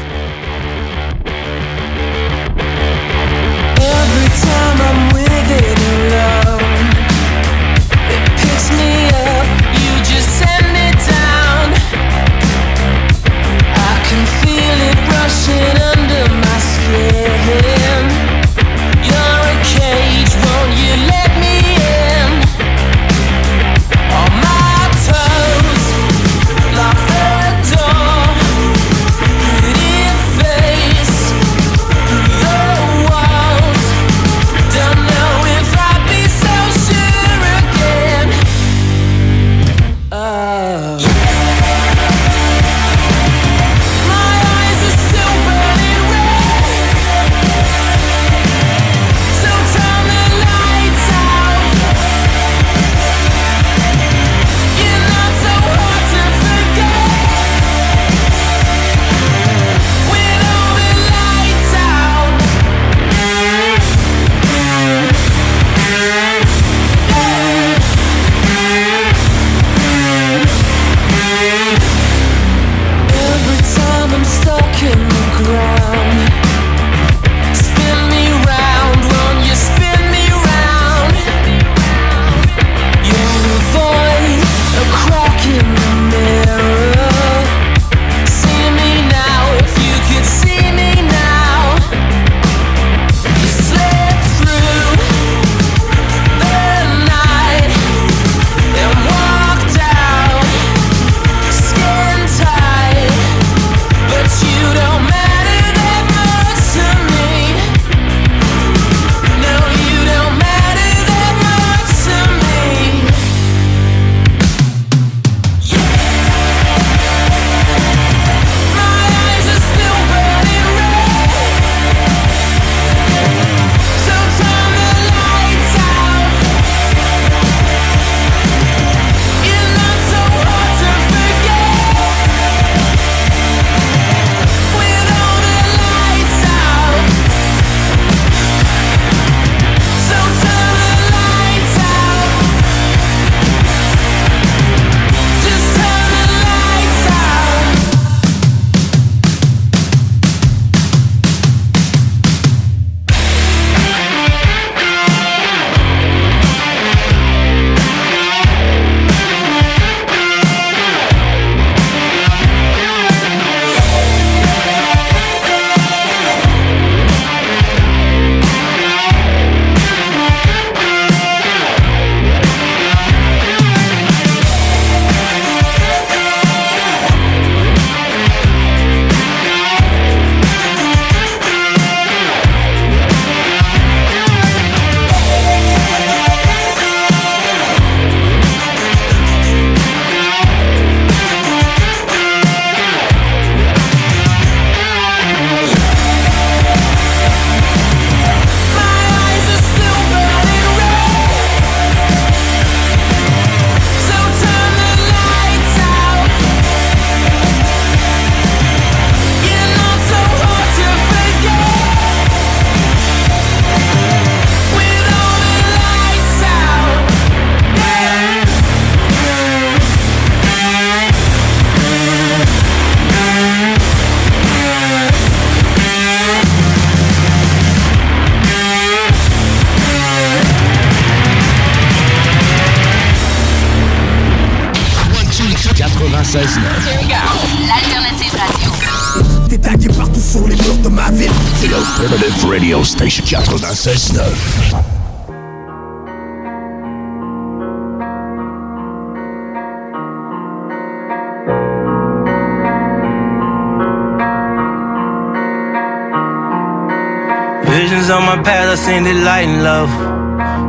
Seen it light and love.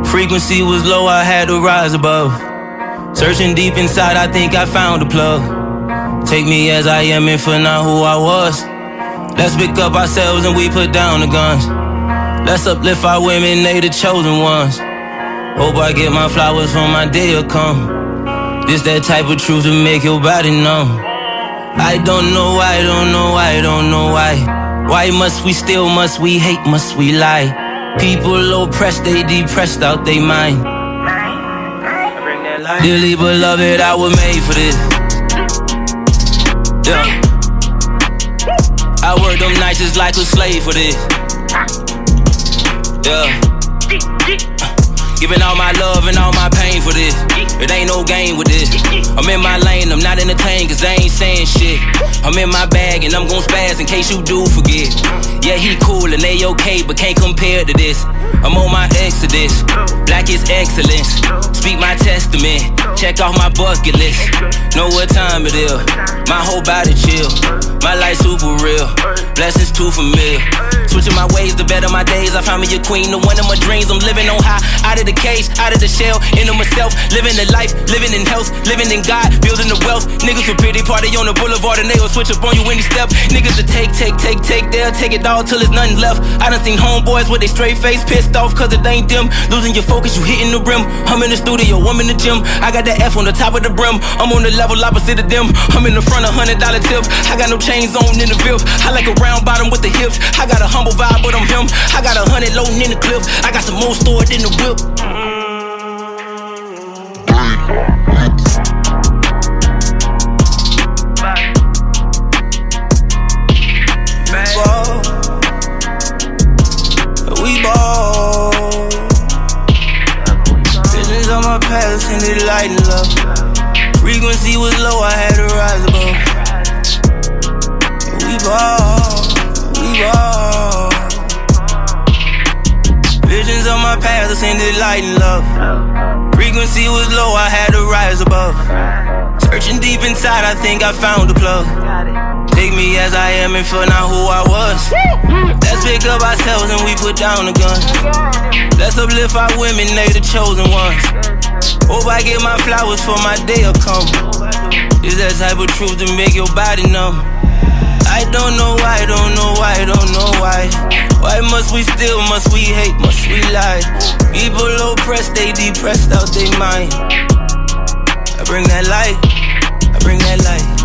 Frequency was low, I had to rise above. Searching deep inside, I think I found a plug. Take me as I am and for not who I was. Let's pick up ourselves and we put down the guns. Let's uplift our women, they the chosen ones. Hope I get my flowers when my day will come. This that type of truth to make your body numb. I don't know why, I don't know why, I don't know why. Why must we still, must we hate, must we lie? People oppressed, they depressed out they mind. Dearly beloved, I was made for this. Yeah. I work them nights just like a slave for this. Yeah. Giving all my love and all my pain for this. It ain't no game with this. I'm in my lane, I'm not entertained cause I ain't saying shit. I'm in my bag and I'm gon' spaz in case you do forget. Yeah, he cool and they okay, but can't compare to this. I'm on my exodus. Black is excellence. Speak my testament. Check off my bucket list. Know what time it is. My whole body chill. My life super real. Blessings too familiar. Switching my ways the better my days. I found me a queen, the one of my dreams. I'm living on high, out of the cage, out of the shell, into myself. Living the life, living in health, living in God, building the wealth. Niggas will pity party on the boulevard and they will switch up on you any step. Niggas will take, take, take, take, they'll take it all till there's nothing left. I done seen homeboys with they straight face pissed off cause it ain't them. Losing your focus, you hitting the rim. I'm in the studio, I'm in the gym. I got that F on the top of the brim. I'm on the level opposite of them. I'm in the front of hundred dollar tips. I got no chains on in the VIP. I like a round bottom with the hips. I got a humble vibe, but I'm him. I got a hundred loading in the clip. I got some more stored in the whip. We ball. Visions on my past and it light love. Frequency was low, I had We ball. We ball. Visions on my send it light and love. Frequency was low, I had to rise above. Searching deep inside, I think I found the plug. Take me as I am and for not who I was. Let's pick up ourselves and we put down the guns. Let's uplift our women, they the chosen ones. Hope I get my flowers for my day will come. Is that type of truth to make your body numb? I don't know why, don't know why, don't know why. Why must we steal, must we hate, must we lie? People oppressed, they depressed out their mind. I bring that light, I bring that light.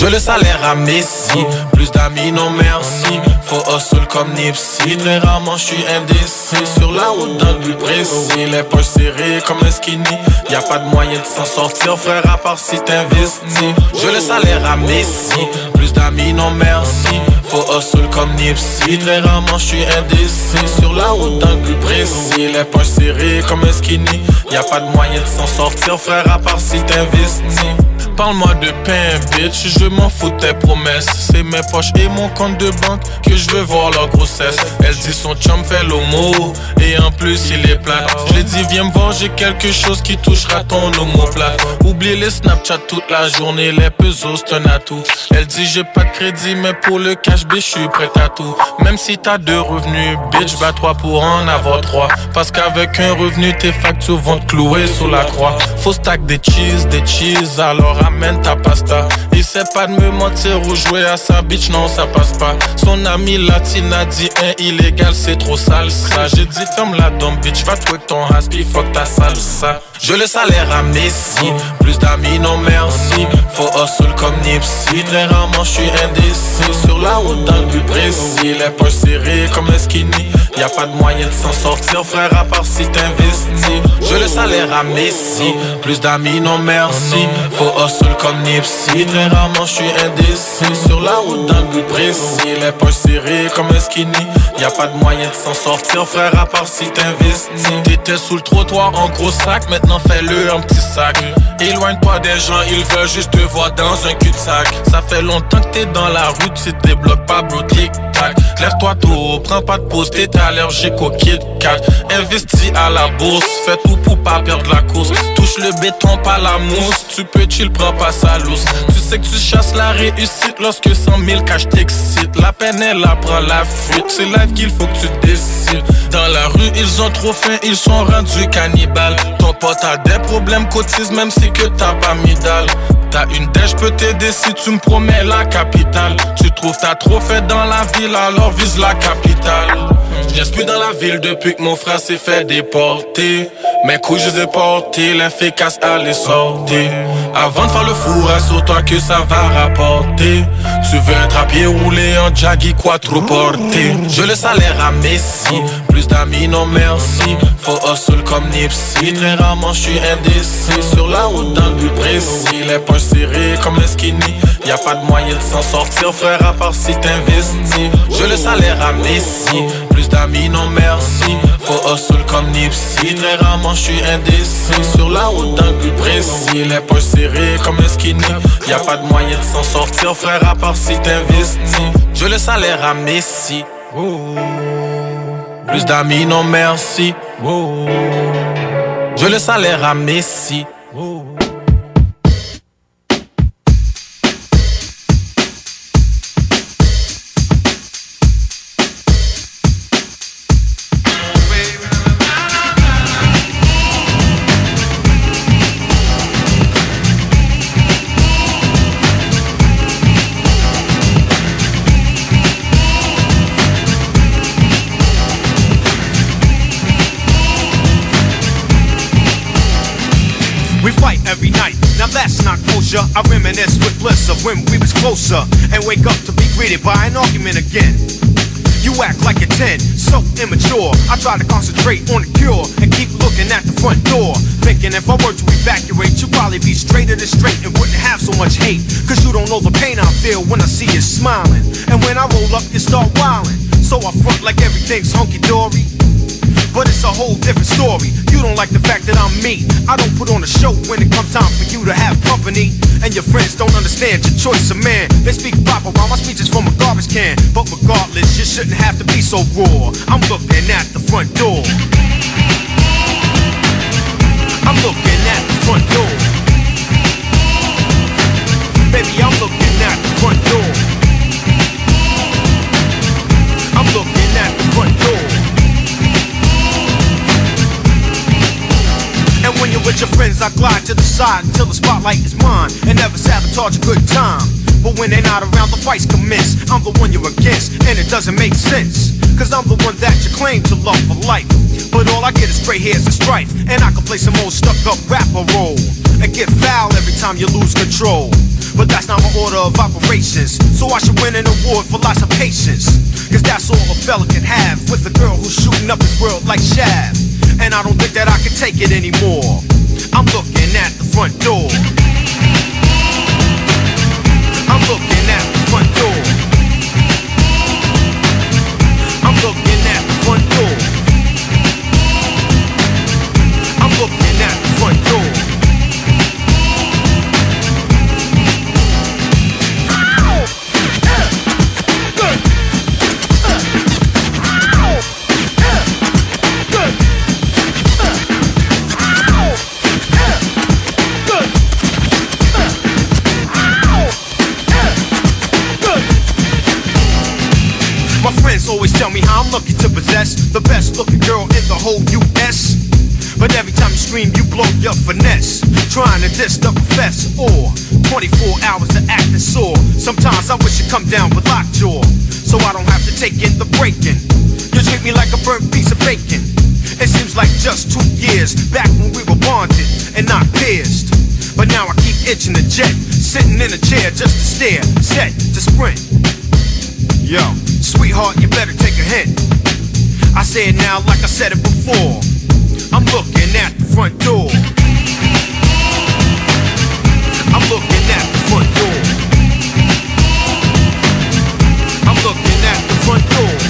Je le salaire à Messi, plus d'amis non merci. Faut hustle comme Nipsey, très rarement je suis indécis. Sur la route le but précis, les poches serrées comme un skinny. Y a pas de moyen de s'en sortir, frère, à part si t'investis. Je le salaire à Messi, plus d'amis non merci. Faut hustle comme Nipsey, très rarement je suis indécis. Sur la route le but précis, les poches serrées comme un skinny. Y a pas de moyen de s'en sortir, frère, à part si t'investis. Parle-moi de pain, bitch, je m'en fous de tes promesses. C'est mes poches et mon compte de banque que je veux voir leur grossesse. Elle dit son chum fait l'homo, et en plus il est plat. Je dis, viens me voir, j'ai quelque chose qui touchera ton omoplate. Oublie les Snapchat toute la journée, les pesos, c'est un atout. Elle dit, j'ai pas de crédit, mais pour le cash, bitch, je suis prêt à tout. Même si t'as deux revenus, bitch, bats toi pour en avoir trois. Parce qu'avec un revenu, tes factures vont te clouer sous la croix. Faut stack des cheese, des cheese, alors ta pasta. Il sait pas de me mentir ou jouer à sa bitch, non, ça passe pas. Son ami latine a dit un illégal, c'est trop sale ça. J'ai dit ferme la dome, bitch, va twerk ton haspi, fuck ta salsa. Je le salaire à Messi, plus d'amis, non merci. Faut hustle comme Nipsey Très rarement je suis indécis Sur la route dans le but précis Les poches serrées comme un skinny y a pas de moyen de s'en sortir frère à part si t'investis. Je le salaire à Messi. Plus d'amis non merci. Faut hustle comme Nipsey. Très rarement je suis indécis. Sur la route le but précis. Les poches serrées comme un skinny. Y a pas de moyen de s'en sortir frère à part si t'investis. T'étais sous le trottoir en gros sac. Maintenant fais-le en petit sac. Éloigne-toi des gens ils veulent juste te voir dans un cul-de-sac. Ça fait longtemps que t'es dans la rue Tu te débloques pas bro tic tac Lève-toi tôt, prends pas de pause T'es allergique au Kit Kat. Investis à la bourse Fais tout pour pas perdre la course. Touche le béton pas la mousse. Tu peux chill prends pas sa loose Tu sais que tu chasses la réussite Lorsque 100 000 cash t'excite La peine elle apprend la fuite. C'est live qu'il faut que tu décides. Dans la rue ils ont trop faim Ils sont rendus cannibales A des problèmes cotise Même si que t'as pas mis dalle T'as une dèche, peux t'aider si tu me promets la capitale. Tu trouves t'as trop fait dans la ville, alors vise la capitale. Je plus dans la ville depuis que mon frère s'est fait déporter. Mes couilles, je les ai portées, à les sortir. Avant de faire le four, assure-toi que ça va rapporter. Tu veux être à pied roulé en jaggy quattro porté. Je le salaire à Messi, plus d'amis, non merci. Faut hustle comme Nipsey, très rarement je suis indécis. Sur la route dans le but précis, les poches serrées comme un skinny. Y a pas de moyen de s'en sortir, frère, à part si t'investis. Je le salaire à Messi, plus d'amis, non merci. Faut hustle comme Nipsey, très rarement je suis indécis. Sur la route dans le but précis, les poches serrées comme un skinny. Y a pas de moyen de s'en sortir, frère, à part si t'investis. Je le salaire à Messi. Plus d'amis, non merci. Je le salaire à Messi. I reminisce with bliss of when we was closer and wake up to be greeted by an argument again. You act like a 10, so immature. I try to concentrate on the cure and keep looking at the front door. Thinking if I were to evacuate, you'd probably be straighter than straight and wouldn't have so much hate. Cause you don't know the pain I feel when I see you smiling. And when I roll up, you start wilding. So I front like everything's hunky dory. But it's a whole different story. You don't like the fact that I'm me. I don't put on a show when it comes time for you to have company. And your friends don't understand your choice of man. They speak proper while my speech is from a garbage can. But regardless, you shouldn't have to be so raw. I'm looking at the front door. I'm looking at the front door. Baby, I'm looking at the front door. With your friends, I glide to the side until the spotlight is mine and never sabotage a good time. But when they're not around, the fights commence. I'm the one you're against, and it doesn't make sense. Cause I'm the one that you claim to love for life. But all I get is gray hairs and strife. And I can play some old stuck up rapper role. And get foul every time you lose control. But that's not my order of operations. So I should win an award for lots of patience. Cause that's all a fella can have with a girl who's shooting up his world like Shaft. And I don't think that I can take it anymore. I'm looking at the front door. I'm looking at the front door. I'm looking at the front door. I'm looking at the front door. Whole US. But every time you scream, you blow your finesse. Trying to diss the professor or 24 hours to act sore. Sometimes I wish you'd come down with lockjaw so I don't have to take in the breaking. You treat me like a burnt piece of bacon. It seems like just two years back when we were bonded and not pierced. But now I keep itching the jet. Sitting in a chair just to stare, set to sprint. Yo, sweetheart, you better take a hint. I say it now like I said it before. I'm looking at the front door. I'm looking at the front door. I'm looking at the front door.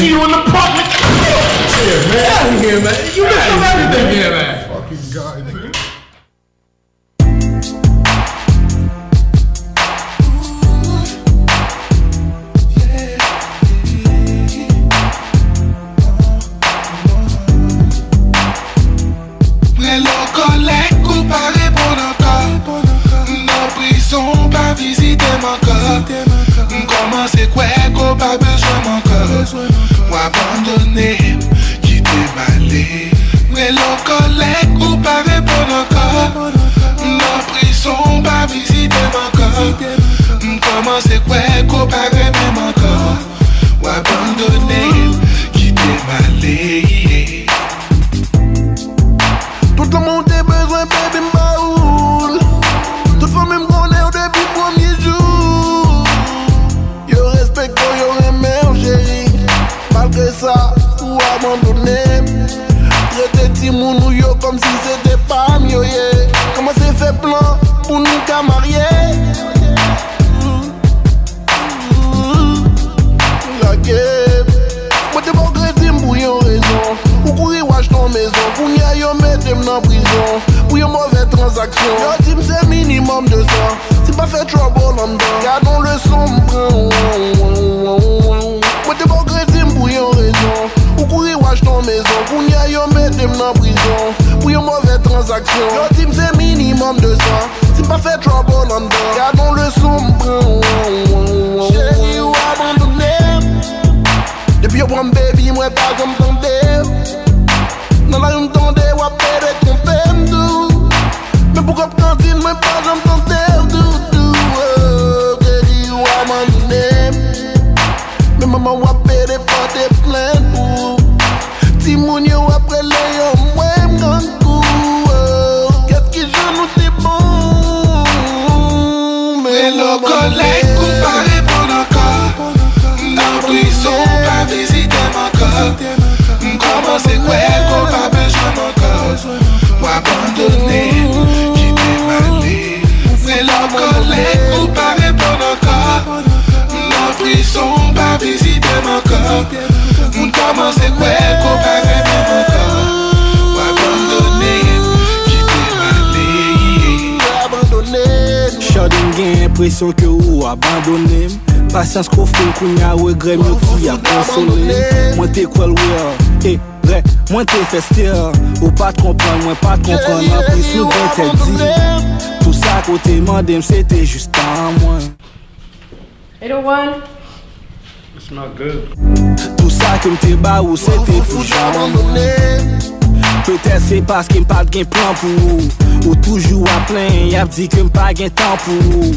See you Baby mwen pa kon tonde Nan la yon tonde wapere kon fem do Men pou kop kantin mwen pa kon tonde Ou abandonner, quitter ma vie Mais le collègue ou pas répondre encore Dans prison, pas visiter mon corps. Comment c'est quoi qu'on répondre mon corps. Ou ma vie Chadin gen impresyon ke ou abandone m Pasyans ko fin kounya regre myo ki a konsole Mwen te kwel wè, e bre, Mwen te feste, ou pa te kompran, mwen pa te kompran Nan pris nou gen te di. Tout sa kote mandem, se te justan mwen. Hello one. It's not good. Tout sa ke mte ba ou, se te fujan Petè se paske mpa gen plan pou ou. Ou toujou a plen, yap di ke mpa gen tan pou ou.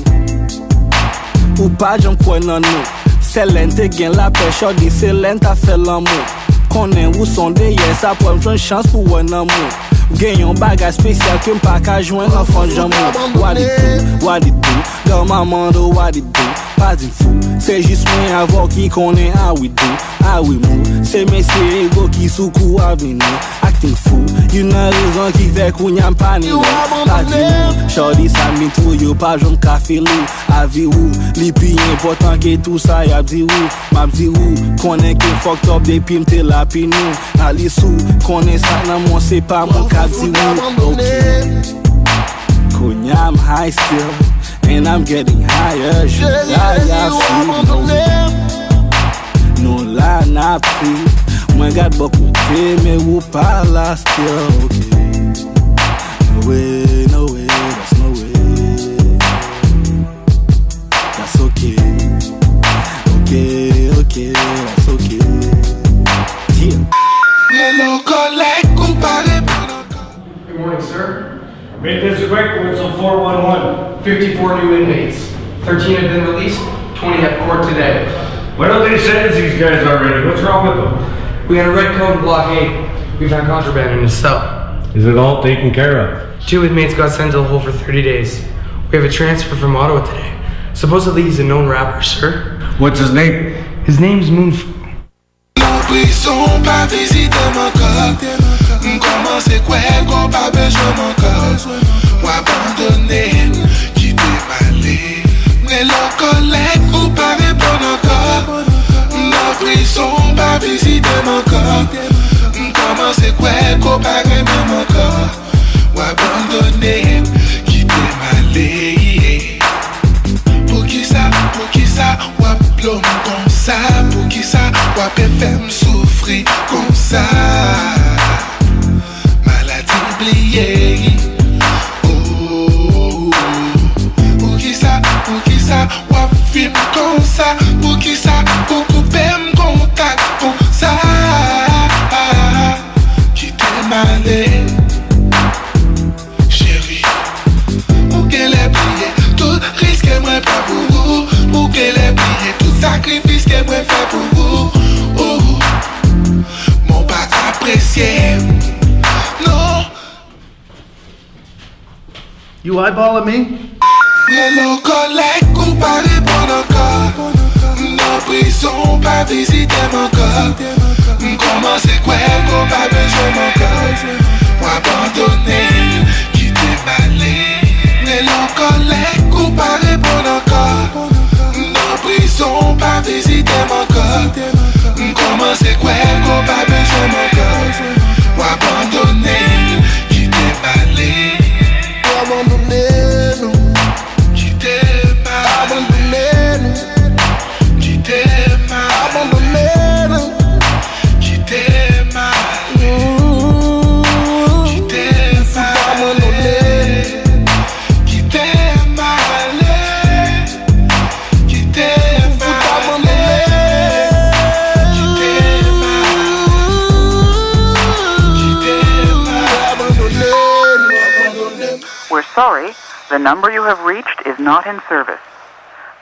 Ou pa jom kwen nan nou. Selen te gen la pech, di selen ta fe lan mou. konnen Ou I'm sa prem jen chans pou wè nan moun Gen yon bagay spesyal ke m pa ka jwen an fon jaman Wadi tou, wadi tou, lor maman do wadi tou. Pas di fou, se jis mwen avò ki konen awi tou, awi mou Se mesye ego ki soukou avini, akting fou Yon nan rezon ki vek ou nyan pani nou. Pas di mou, chodi sa min tou yo pa jom ka filou Avi ou, li pi important ke tout sa yap di ou. Map di ou, konen ke fok up depi mte la pi nou. Ali sou, konen sa nan moun se pa moun ka Obviously, when okay. Cool, yeah, I'm high still, and I'm getting higher. You lie, I feel no lie, not feel. My God but buck with me, whoop, I lost still. No way, no way, that's no way. That's okay, okay, okay, that's okay. Yeah. Me no collect, compare morning, sir. Make this quick, whistle 411. 54 new inmates. 13 have been released, 20 have court today. Why don't they sentence these guys already? What's wrong with them? We had a red code in block 8. We found contraband in his cell. Is it all taken care of? Two inmates got sent to the hole for 30 days. We have a transfer from Ottawa today. Supposedly he's a known rapper, sir. What's his name? His name's Moonfu. Mkoman se kwe kon pa bejom ankon Wabandone, kite male Mne lo kolek ou pa repon ankon Mnan prison pa vizite mankon Mkoman se kwe kon pa remem ankon Wabandone, kite male Po ki sa, po ki sa, wap plom kon sa. Po ki sa, wap e fem soufri kon sa. kon sa Pou ki sa pou koupe m kontak kon sa Ki te Chéri ke le Tout riske mwen pou ou ke le Tout sakrifis ke mwen fe pou ou oh, Ou Mon pa apresye You eyeballing me? Collect, compare, Dans prison, pas visiter mon corps. Commencer quoi, qu'on pas besoin mon corps. Ou abandonner, quitter m'aller. Hello, collègue, ou pas répondre encore. Dans prison, pas visiter mon corps. Commencer quoi, qu'on pas besoin mon corps. The number you have reached is not in service.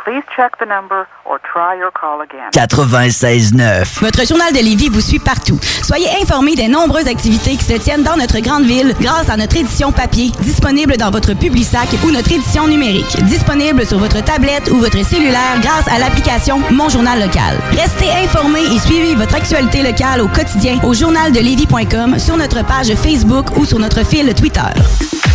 Please check the number or try your call again. 96.9. Votre journal de Lévis vous suit partout. Soyez informés des nombreuses activités qui se tiennent dans notre grande ville grâce à notre édition papier, disponible dans votre Publisac ou notre édition numérique, disponible sur votre tablette ou votre cellulaire grâce à l'application Mon Journal Local. Restez informés et suivez votre actualité locale au quotidien au journaldelévis.com, sur notre page Facebook ou sur notre fil Twitter.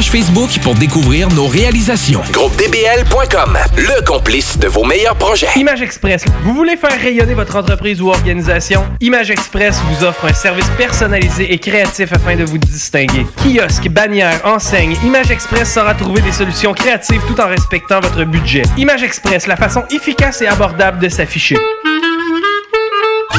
Facebook pour découvrir nos réalisations. GroupeDBL.com, le complice de vos meilleurs projets. Image Express, vous voulez faire rayonner votre entreprise ou organisation? Image Express vous offre un service personnalisé et créatif afin de vous distinguer. Kiosque, bannière, enseigne, Image Express saura trouver des solutions créatives tout en respectant votre budget. Image Express, la façon efficace et abordable de s'afficher.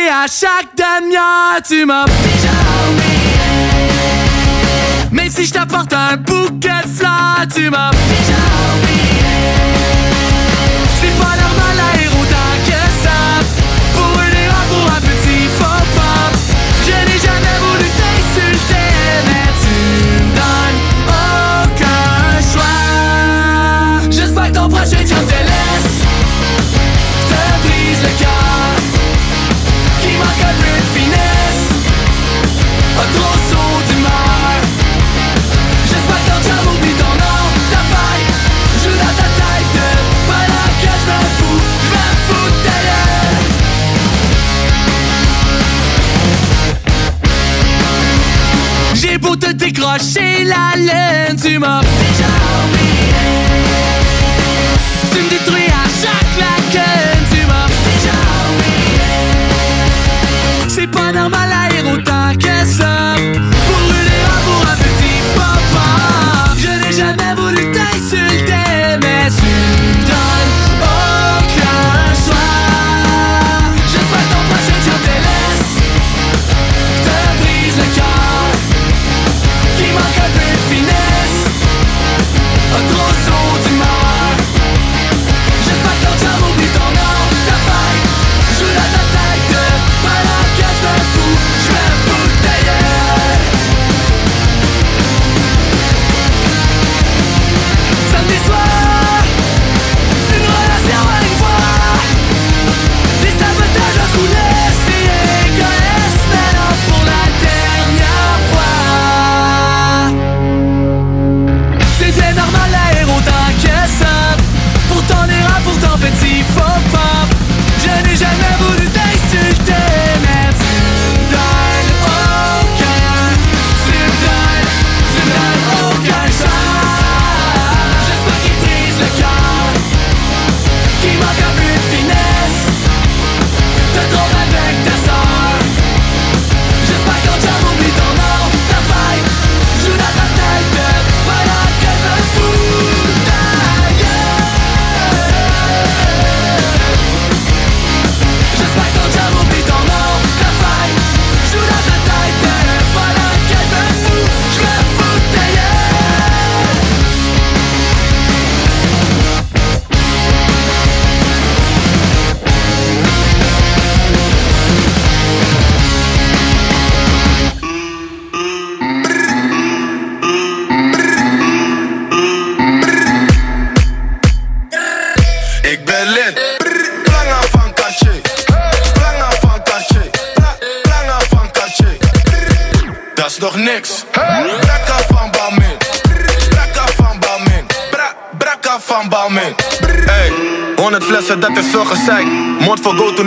t'appeler à chaque demi-heure, tu m'as déjà oublié. Même si je t'apporte un bouquet de fleurs, tu m'as déjà oublié. C'est pas normal autant que ça. Pour une erreur, pour un petit faux pas. Je n'ai jamais voulu t'insulter, mais tu me donnes aucun choix. J'espère que ton prochain job te laisse. Te brise le cœur beau te décrocher la laine Tu m'as déjà oublié Tu me détruis à chaque claquette Tu m'as déjà oublié c'est pas normal à rire autant que ça. Pour erreur, pour un petit papa Je n'ai jamais voulu t'insulter Mais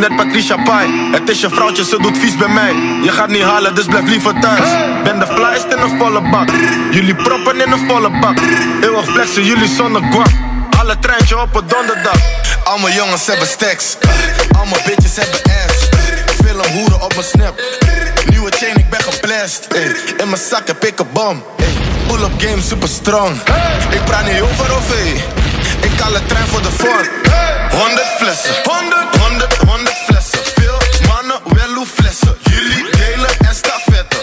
net Patricia Pai. Het is je vrouwtje, ze doet vies bij mij. Je gaat niet halen, dus blijf liever thuis. Ben de flyest in een volle bak. Jullie proppen in een volle bak. Eeuwig flexen, jullie zonder guap. Alle treintje op een donderdag. Allemaal jongens hebben stacks. Allemaal bitches hebben ass. Veel hoeren op mijn snap. Nieuwe chain, ik ben geblest. In mijn zak heb ik een bom. Pull-up game super strong. Ik praat niet over OV. Ik haal de trein voor de vorm. 100 flessen. 100, 100, 100 flessen. Veel mannen, wel hoe flessen. Jullie delen en stafetten.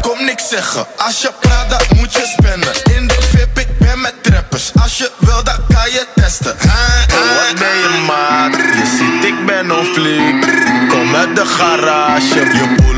Kom niks zeggen. Als je praat, dan moet je spannen. In de VIP, ik ben met trappers. Als je wil, dan kan je testen. Wat ben je maat? Je ziet ik ben on fleek. Kom uit de garage. Je pull-up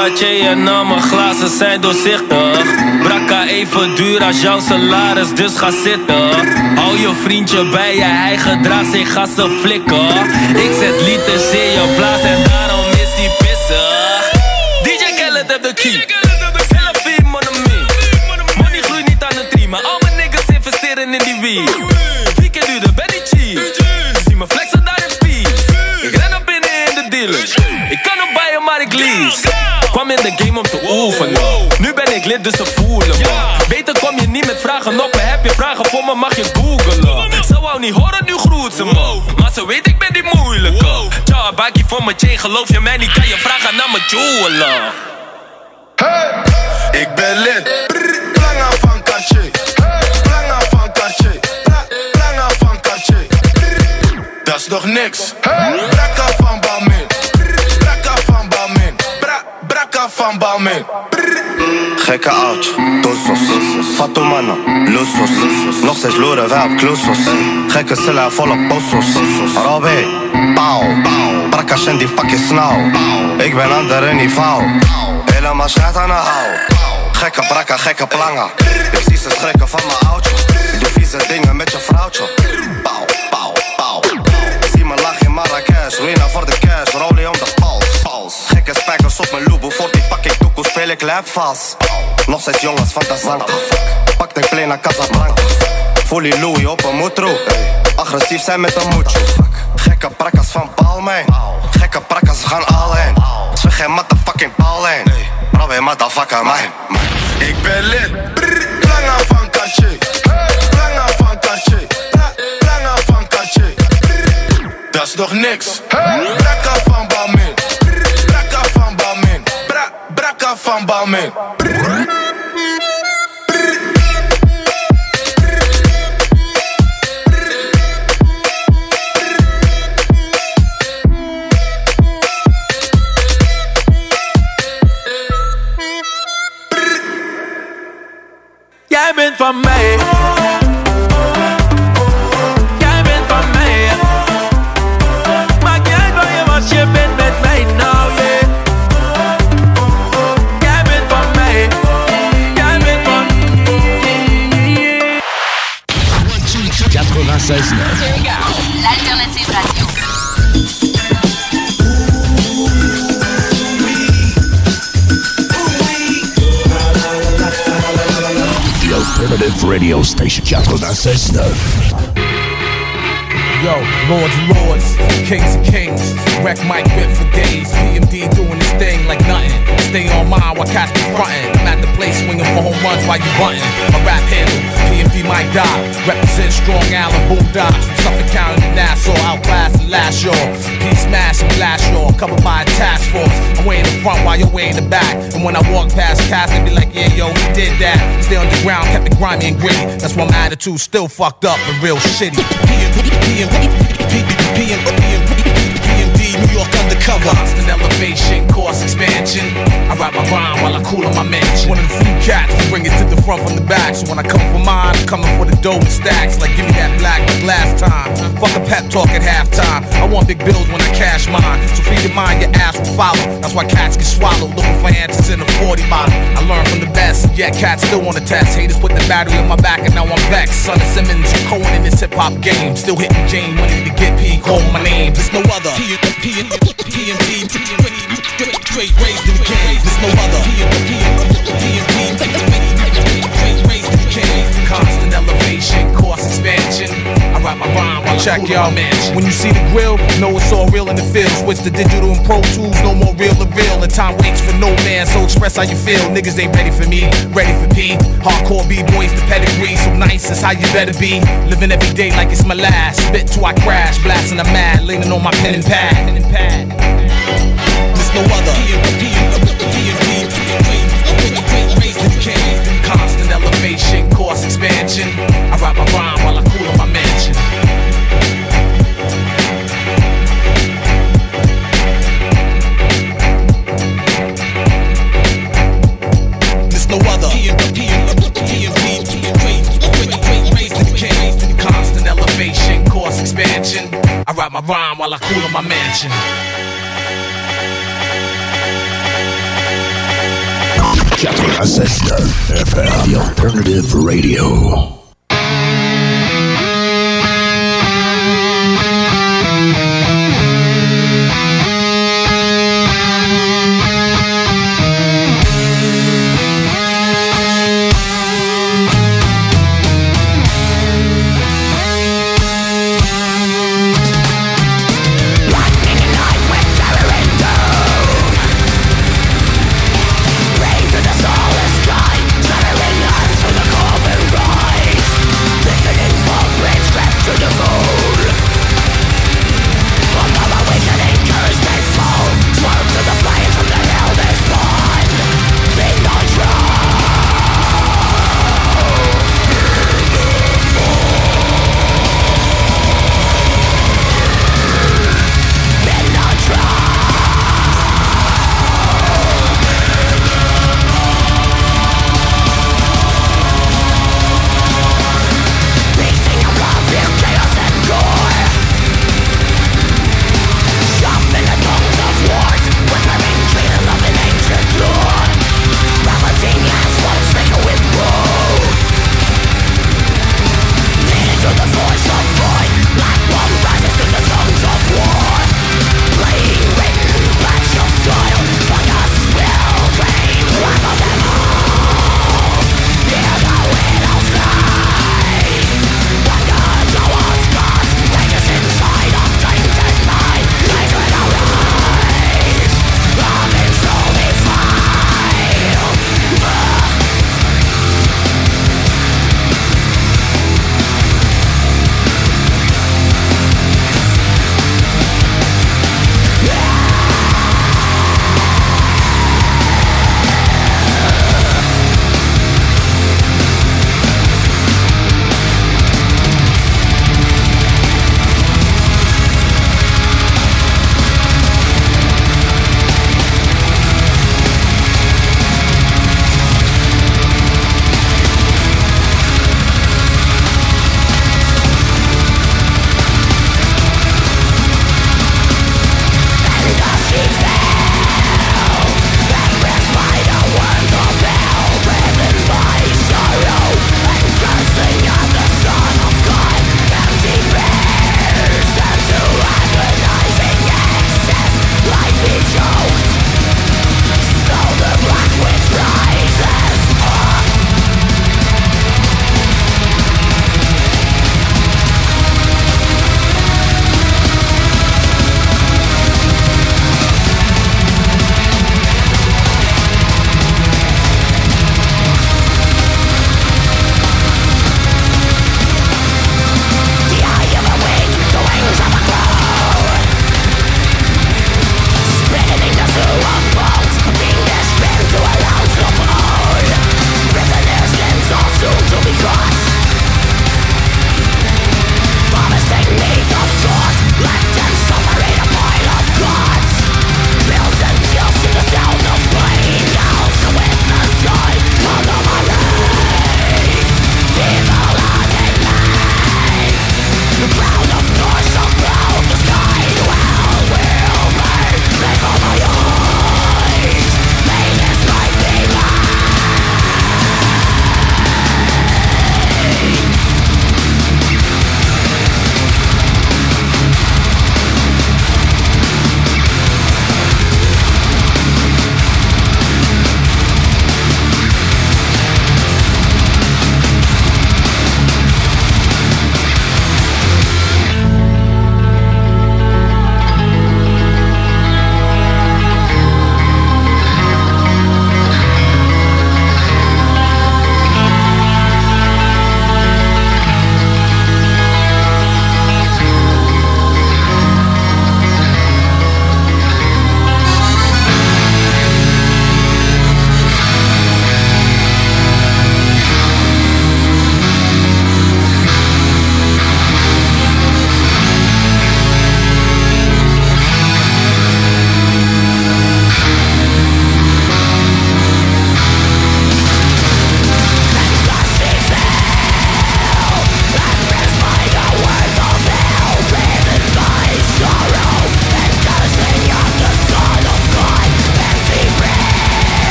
Cartier en al mijn glazen zijn doorzichtig. Brakka even duur als jouw salaris, dus ga zitten. Hou je vriendje bij je, hij gedraagt zich, ga ze flikken. Ik zet liters in je blaas en daarom is hij pissig. DJ Khaled heeft de key. Lid, dus ze voelen me. Beter kom je niet met vragen op. Heb je vragen voor me, mag je googlen. Ze wou niet horen, nu groet ze me. Maar ze weet, ik ben die moeilijke. Ja, bakkie voor mijn chain, geloof je mij niet? Kan je vragen naar mijn jeweler. Ik ben lid. Lange van Cartier. Lange van Cartier. Lange van Cartier. Dat is nog niks. Brakka van Balmin. Brakka van Balmin. Bra Brakka van Balmin. Gekke oud, dosos. Fato mannen, losos. Nog steeds loeren wij op klosos. Gekke cellen volle posos. Robby, pauw. Brakka en die fucking snauw. Ik ben ander niveau. Helemaal schat aan de hou. Gekke brakka, gekke planga. Ik zie ze van mijn oudje. Doe vieze dingen met je vrouwtje. Pauw, pauw, pauw. Ik zie me lachen in Marrakesh. Rina voor de cash, ik lap vast. Nog steeds jongens van de. Pak de play naar Casablanca. Fully Louis op een moetro. Agressief zijn met een moetje. Gekke prakkas van Balmain. Gekke prakkas gaan al heen. Zeg geen motherfucking heen. Robin motherfucker man. Ik ben lid. Lange van Cartier. Lange van Cartier. Lange van Cartier. Dat is nog niks. Brakka van Balmin. Van Balmin. Jij bent van mij. 96 L'alternative radio. The Alternative Radio Station 96.9. Yo, lords and lords, kings and kings. Wreck Mike bit for days. PMD doing this thing like nothing. Stay on mine while cats be frontin'. I'm at the place swinging for home runs while you buntin'. My rap handle, P might die. Represent Strong Island boondocks from Suffolk County Nassau, outclass and last y'all. Peace smash and flash y'all, covered by a task force. I'm way in the front while you're way in the back. And when I walk past cats, they be like, yeah, yo, we did that. Stay on the ground, kept it grimy and gritty. That's why my attitude's still fucked up and real shitty. P and P and P and P and P and P and P and P undercover. Constant elevation, course expansion. I write my rhyme while I cool on my mansion. One of the few cats to bring it to the front from the back. So when I come for mine, I'm coming for the dough in stacks, like give me that black like last time. Fuck a pep talk at halftime. I want big bills when I cash mine. So feed your mind, your ass will follow. That's why cats get swallowed, looking for answers in a 40 bottle. I learned from the best, yet cats still want to test. Haters put the battery on my back and now I'm vexed. Son of Simmons, Cohen in this hip hop game. Still hitting Jane, winning to get P, call my name. There's no other. P, P, P, PMP, great raised in the game. There's no other. PMP, PMP, P, P, straight raised in the game. Constant elevation, course expansion. I write my rhyme while check y'all man. When you see the grill, know it's all real in the field. Switch the digital and pro tools, no more real to real. And time waits for no man, so express how you feel. Niggas ain't ready for me, ready for P. Hardcore B-boys, the pedigree, so nice is how you better be. Living every day like it's my last. Spit till I crash, blasting a mad, leaning on my pen and pad. Pen and pad. There's no other. Elevation, course expansion. I write my rhyme while I cool in my mansion. There's no other. Constant elevation, course expansion. I write my rhyme while I cool in my mansion. 96.9 FM, the alternative radio.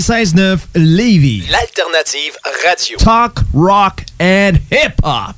96.9 Lévis. L'alternative radio. Talk, rock and hip-hop.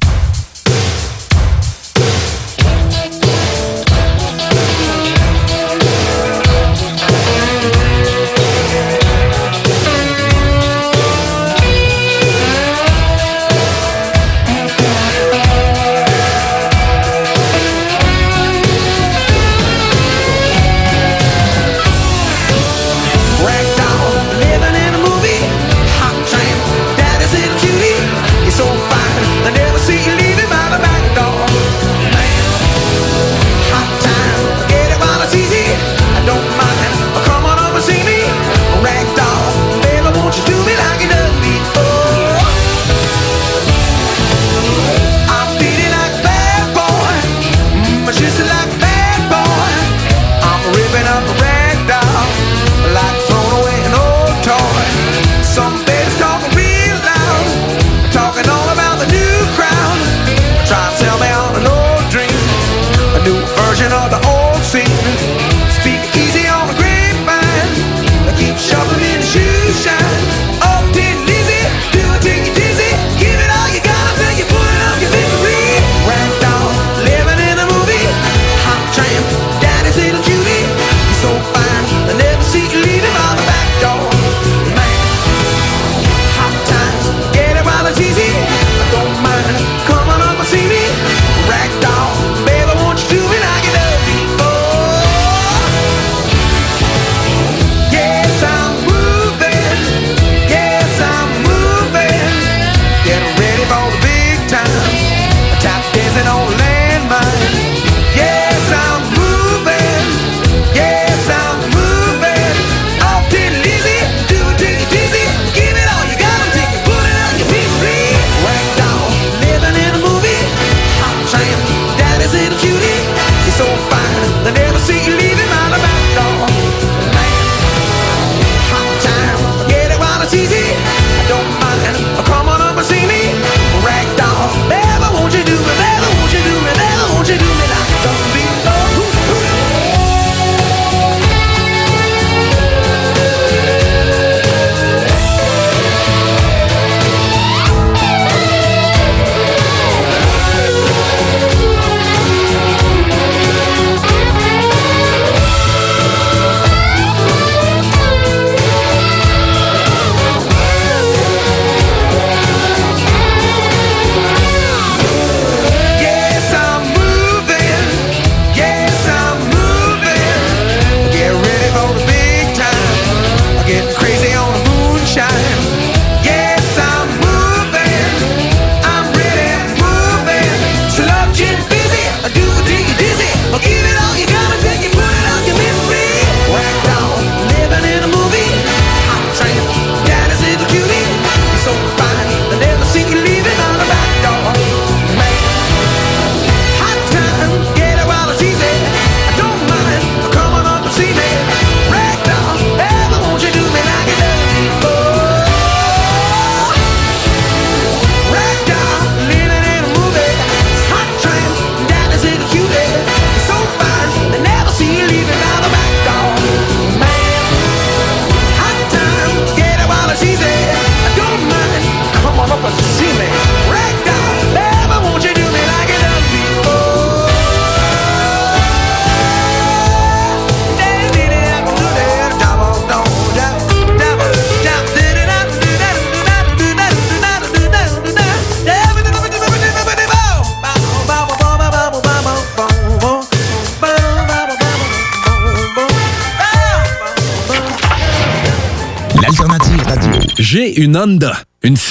nota.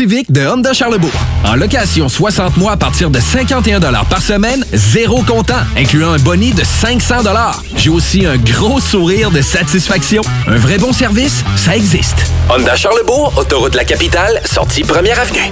De Honda Charlebourg. En location 60 mois à partir de 51 par semaine, zéro comptant, incluant un boni de 500 J'ai aussi un gros sourire de satisfaction. Un vrai bon service, ça existe. Honda Charlebourg, autoroute de la capitale, sortie première avenue.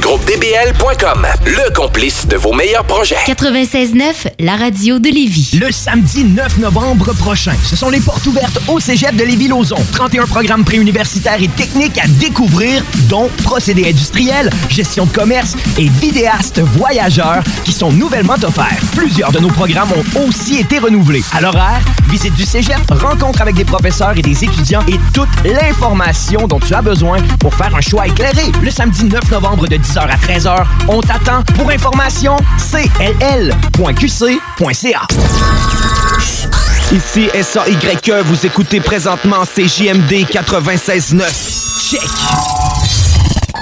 GroupeDBL.com, le complice de vos meilleurs projets. 96.9, la radio de Lévis. Le samedi 9 novembre prochain, ce sont les portes ouvertes au cégep de Lévis-Lauzon. 31 programmes préuniversitaires et techniques à découvrir, dont procédés industriels, gestion de commerce et vidéastes voyageurs qui sont nouvellement offerts. Plusieurs de nos programmes ont aussi été renouvelés. À l'horaire, visite du cégep, rencontre avec des professeurs et des étudiants et toute l'information dont tu as besoin pour faire un choix éclairé. Le samedi 9 novembre de 10h à 13h, on t'attend pour information cll.qc.ca. Ici SAYE, vous écoutez présentement CJMD 96.9. Check!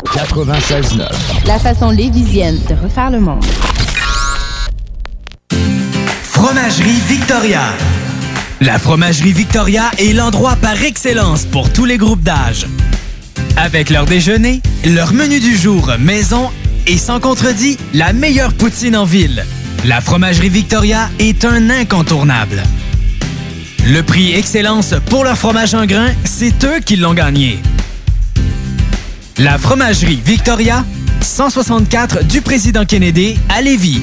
96.9. La façon lévisienne de refaire le monde. Fromagerie Victoria. La Fromagerie Victoria est l'endroit par excellence pour tous les groupes d'âge. Avec leur déjeuner, leur menu du jour maison et sans contredit, la meilleure poutine en ville. La Fromagerie Victoria est un incontournable. Le prix Excellence pour leur fromage en grain, c'est eux qui l'ont gagné. La Fromagerie Victoria, 164 du Président Kennedy à Lévis.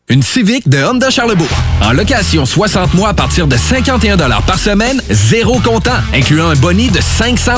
Une Civic de Honda Charlebourg. En location 60 mois à partir de 51 par semaine, zéro comptant, incluant un boni de 500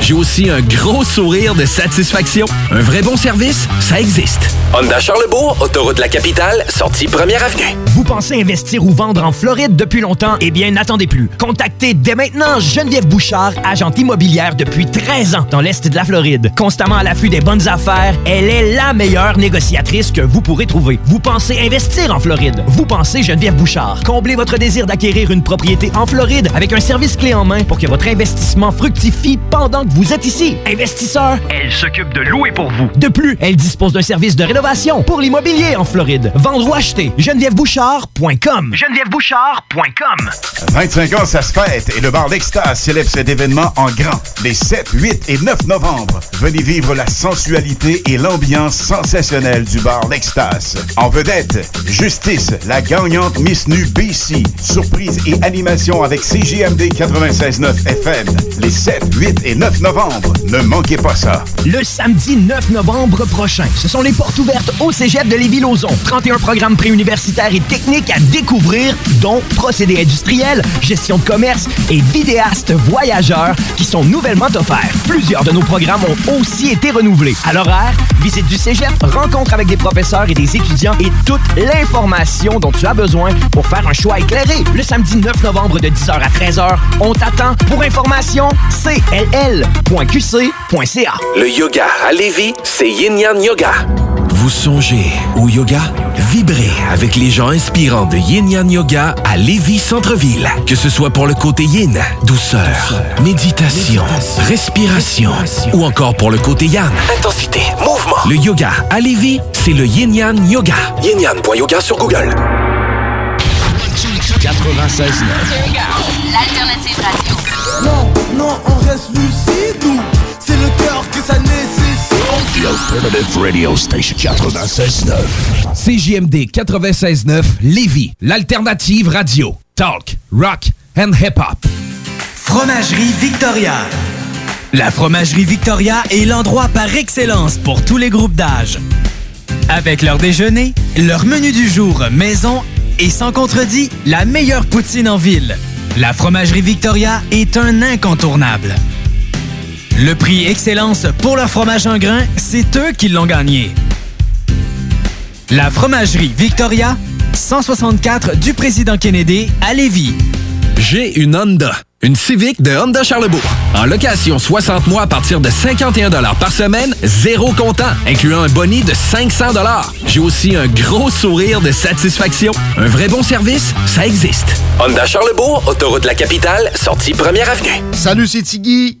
J'ai aussi un gros sourire de satisfaction. Un vrai bon service, ça existe. Honda Charlebourg, autoroute de la capitale, sortie première avenue. Vous pensez investir ou vendre en Floride depuis longtemps? Eh bien, n'attendez plus. Contactez dès maintenant Geneviève Bouchard, agente immobilière depuis 13 ans dans l'Est de la Floride. Constamment à l'affût des bonnes affaires, elle est la meilleure négociatrice que vous pourrez trouver. Vous pensez investir en Floride? Vous pensez Geneviève Bouchard? Comblez votre désir d'acquérir une propriété en Floride avec un service clé en main pour que votre investissement fructifie pendant que vous êtes ici. Investisseur, elle s'occupe de louer pour vous. De plus, elle dispose d'un service de rénovation pour l'immobilier en Floride. Vendre ou acheter, genevièvebouchard.com. genevièvebouchard.com. 25 ans, ça se fête et le bar d'Extase célèbre cet événement en grand. Les 7, 8 et 9 novembre, venez vivre la sensualité et l'ambiance sensationnelle du bar d'Extase. En vedette, Justice, la gagnante Miss Nu BC. Surprise et animation avec CGMD 96.9 FM. Les 7, 8 et 9 novembre. Ne manquez pas ça. Le samedi 9 novembre prochain, ce sont les portes ouvertes au cégep de Lévis-Lauzon. 31 programmes préuniversitaires et techniques à découvrir, dont procédés industriels, gestion de commerce et vidéastes voyageurs qui sont nouvellement offerts. Plusieurs de nos programmes ont aussi été renouvelés. À l'horaire, visite du cégep, rencontre avec des professeurs et des étudiants et toute l'information dont tu as besoin pour faire un choix éclairé. Le samedi 9 novembre de 10h à 13h, on t'attend pour information cll.qc.ca. Le yoga à Lévis, c'est Yin Yang Yoga. Vous songez au yoga? Vibrez avec les gens inspirants de Yin Yang Yoga à Lévis Centre-Ville. Que ce soit pour le côté yin, douceur, méditation, respiration, ou encore pour le côté yang, Intensité, mouvement. le yoga à Lévis, c'est le Yin Yang Yoga. Yin Yang.yoga sur Google. 96.9. L'alternative radio. Non, non, on reste lucide c'est le cœur que ça. The Alternative Radio Station 96.9. CJMD 96.9 Lévis, l'alternative radio. Talk, rock and hip-hop. Fromagerie Victoria. La Fromagerie Victoria est l'endroit par excellence pour tous les groupes d'âge. Avec leur déjeuner, leur menu du jour maison et sans contredit, la meilleure poutine en ville. La Fromagerie Victoria est un incontournable. Le prix Excellence pour leur fromage en grain, c'est eux qui l'ont gagné. La Fromagerie Victoria, 164 du Président Kennedy à Lévis. J'ai une Honda. Une Civic de Honda Charlebourg. En location 60 mois à partir de 51 par semaine, zéro comptant, incluant un boni de 500 J'ai aussi un gros sourire de satisfaction. Un vrai bon service, ça existe. Honda Charlebourg, autoroute de la capitale, sortie première avenue. Salut, c'est Tiggy.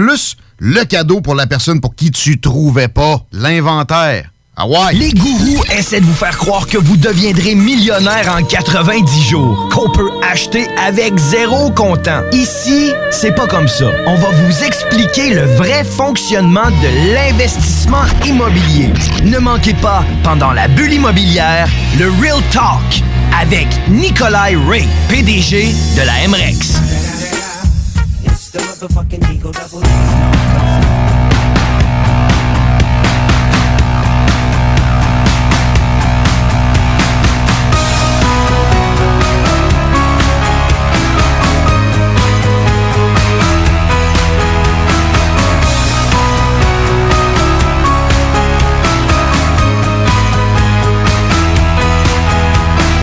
plus le cadeau pour la personne pour qui tu trouvais pas l'inventaire. Ah ouais. Les gourous essaient de vous faire croire que vous deviendrez millionnaire en 90 jours, qu'on peut acheter avec zéro comptant. Ici, c'est pas comme ça. On va vous expliquer le vrai fonctionnement de l'investissement immobilier. Ne manquez pas, pendant la bulle immobilière, le Real Talk avec Nikolai Ray, PDG de la MREX. motherfucking Eagle Double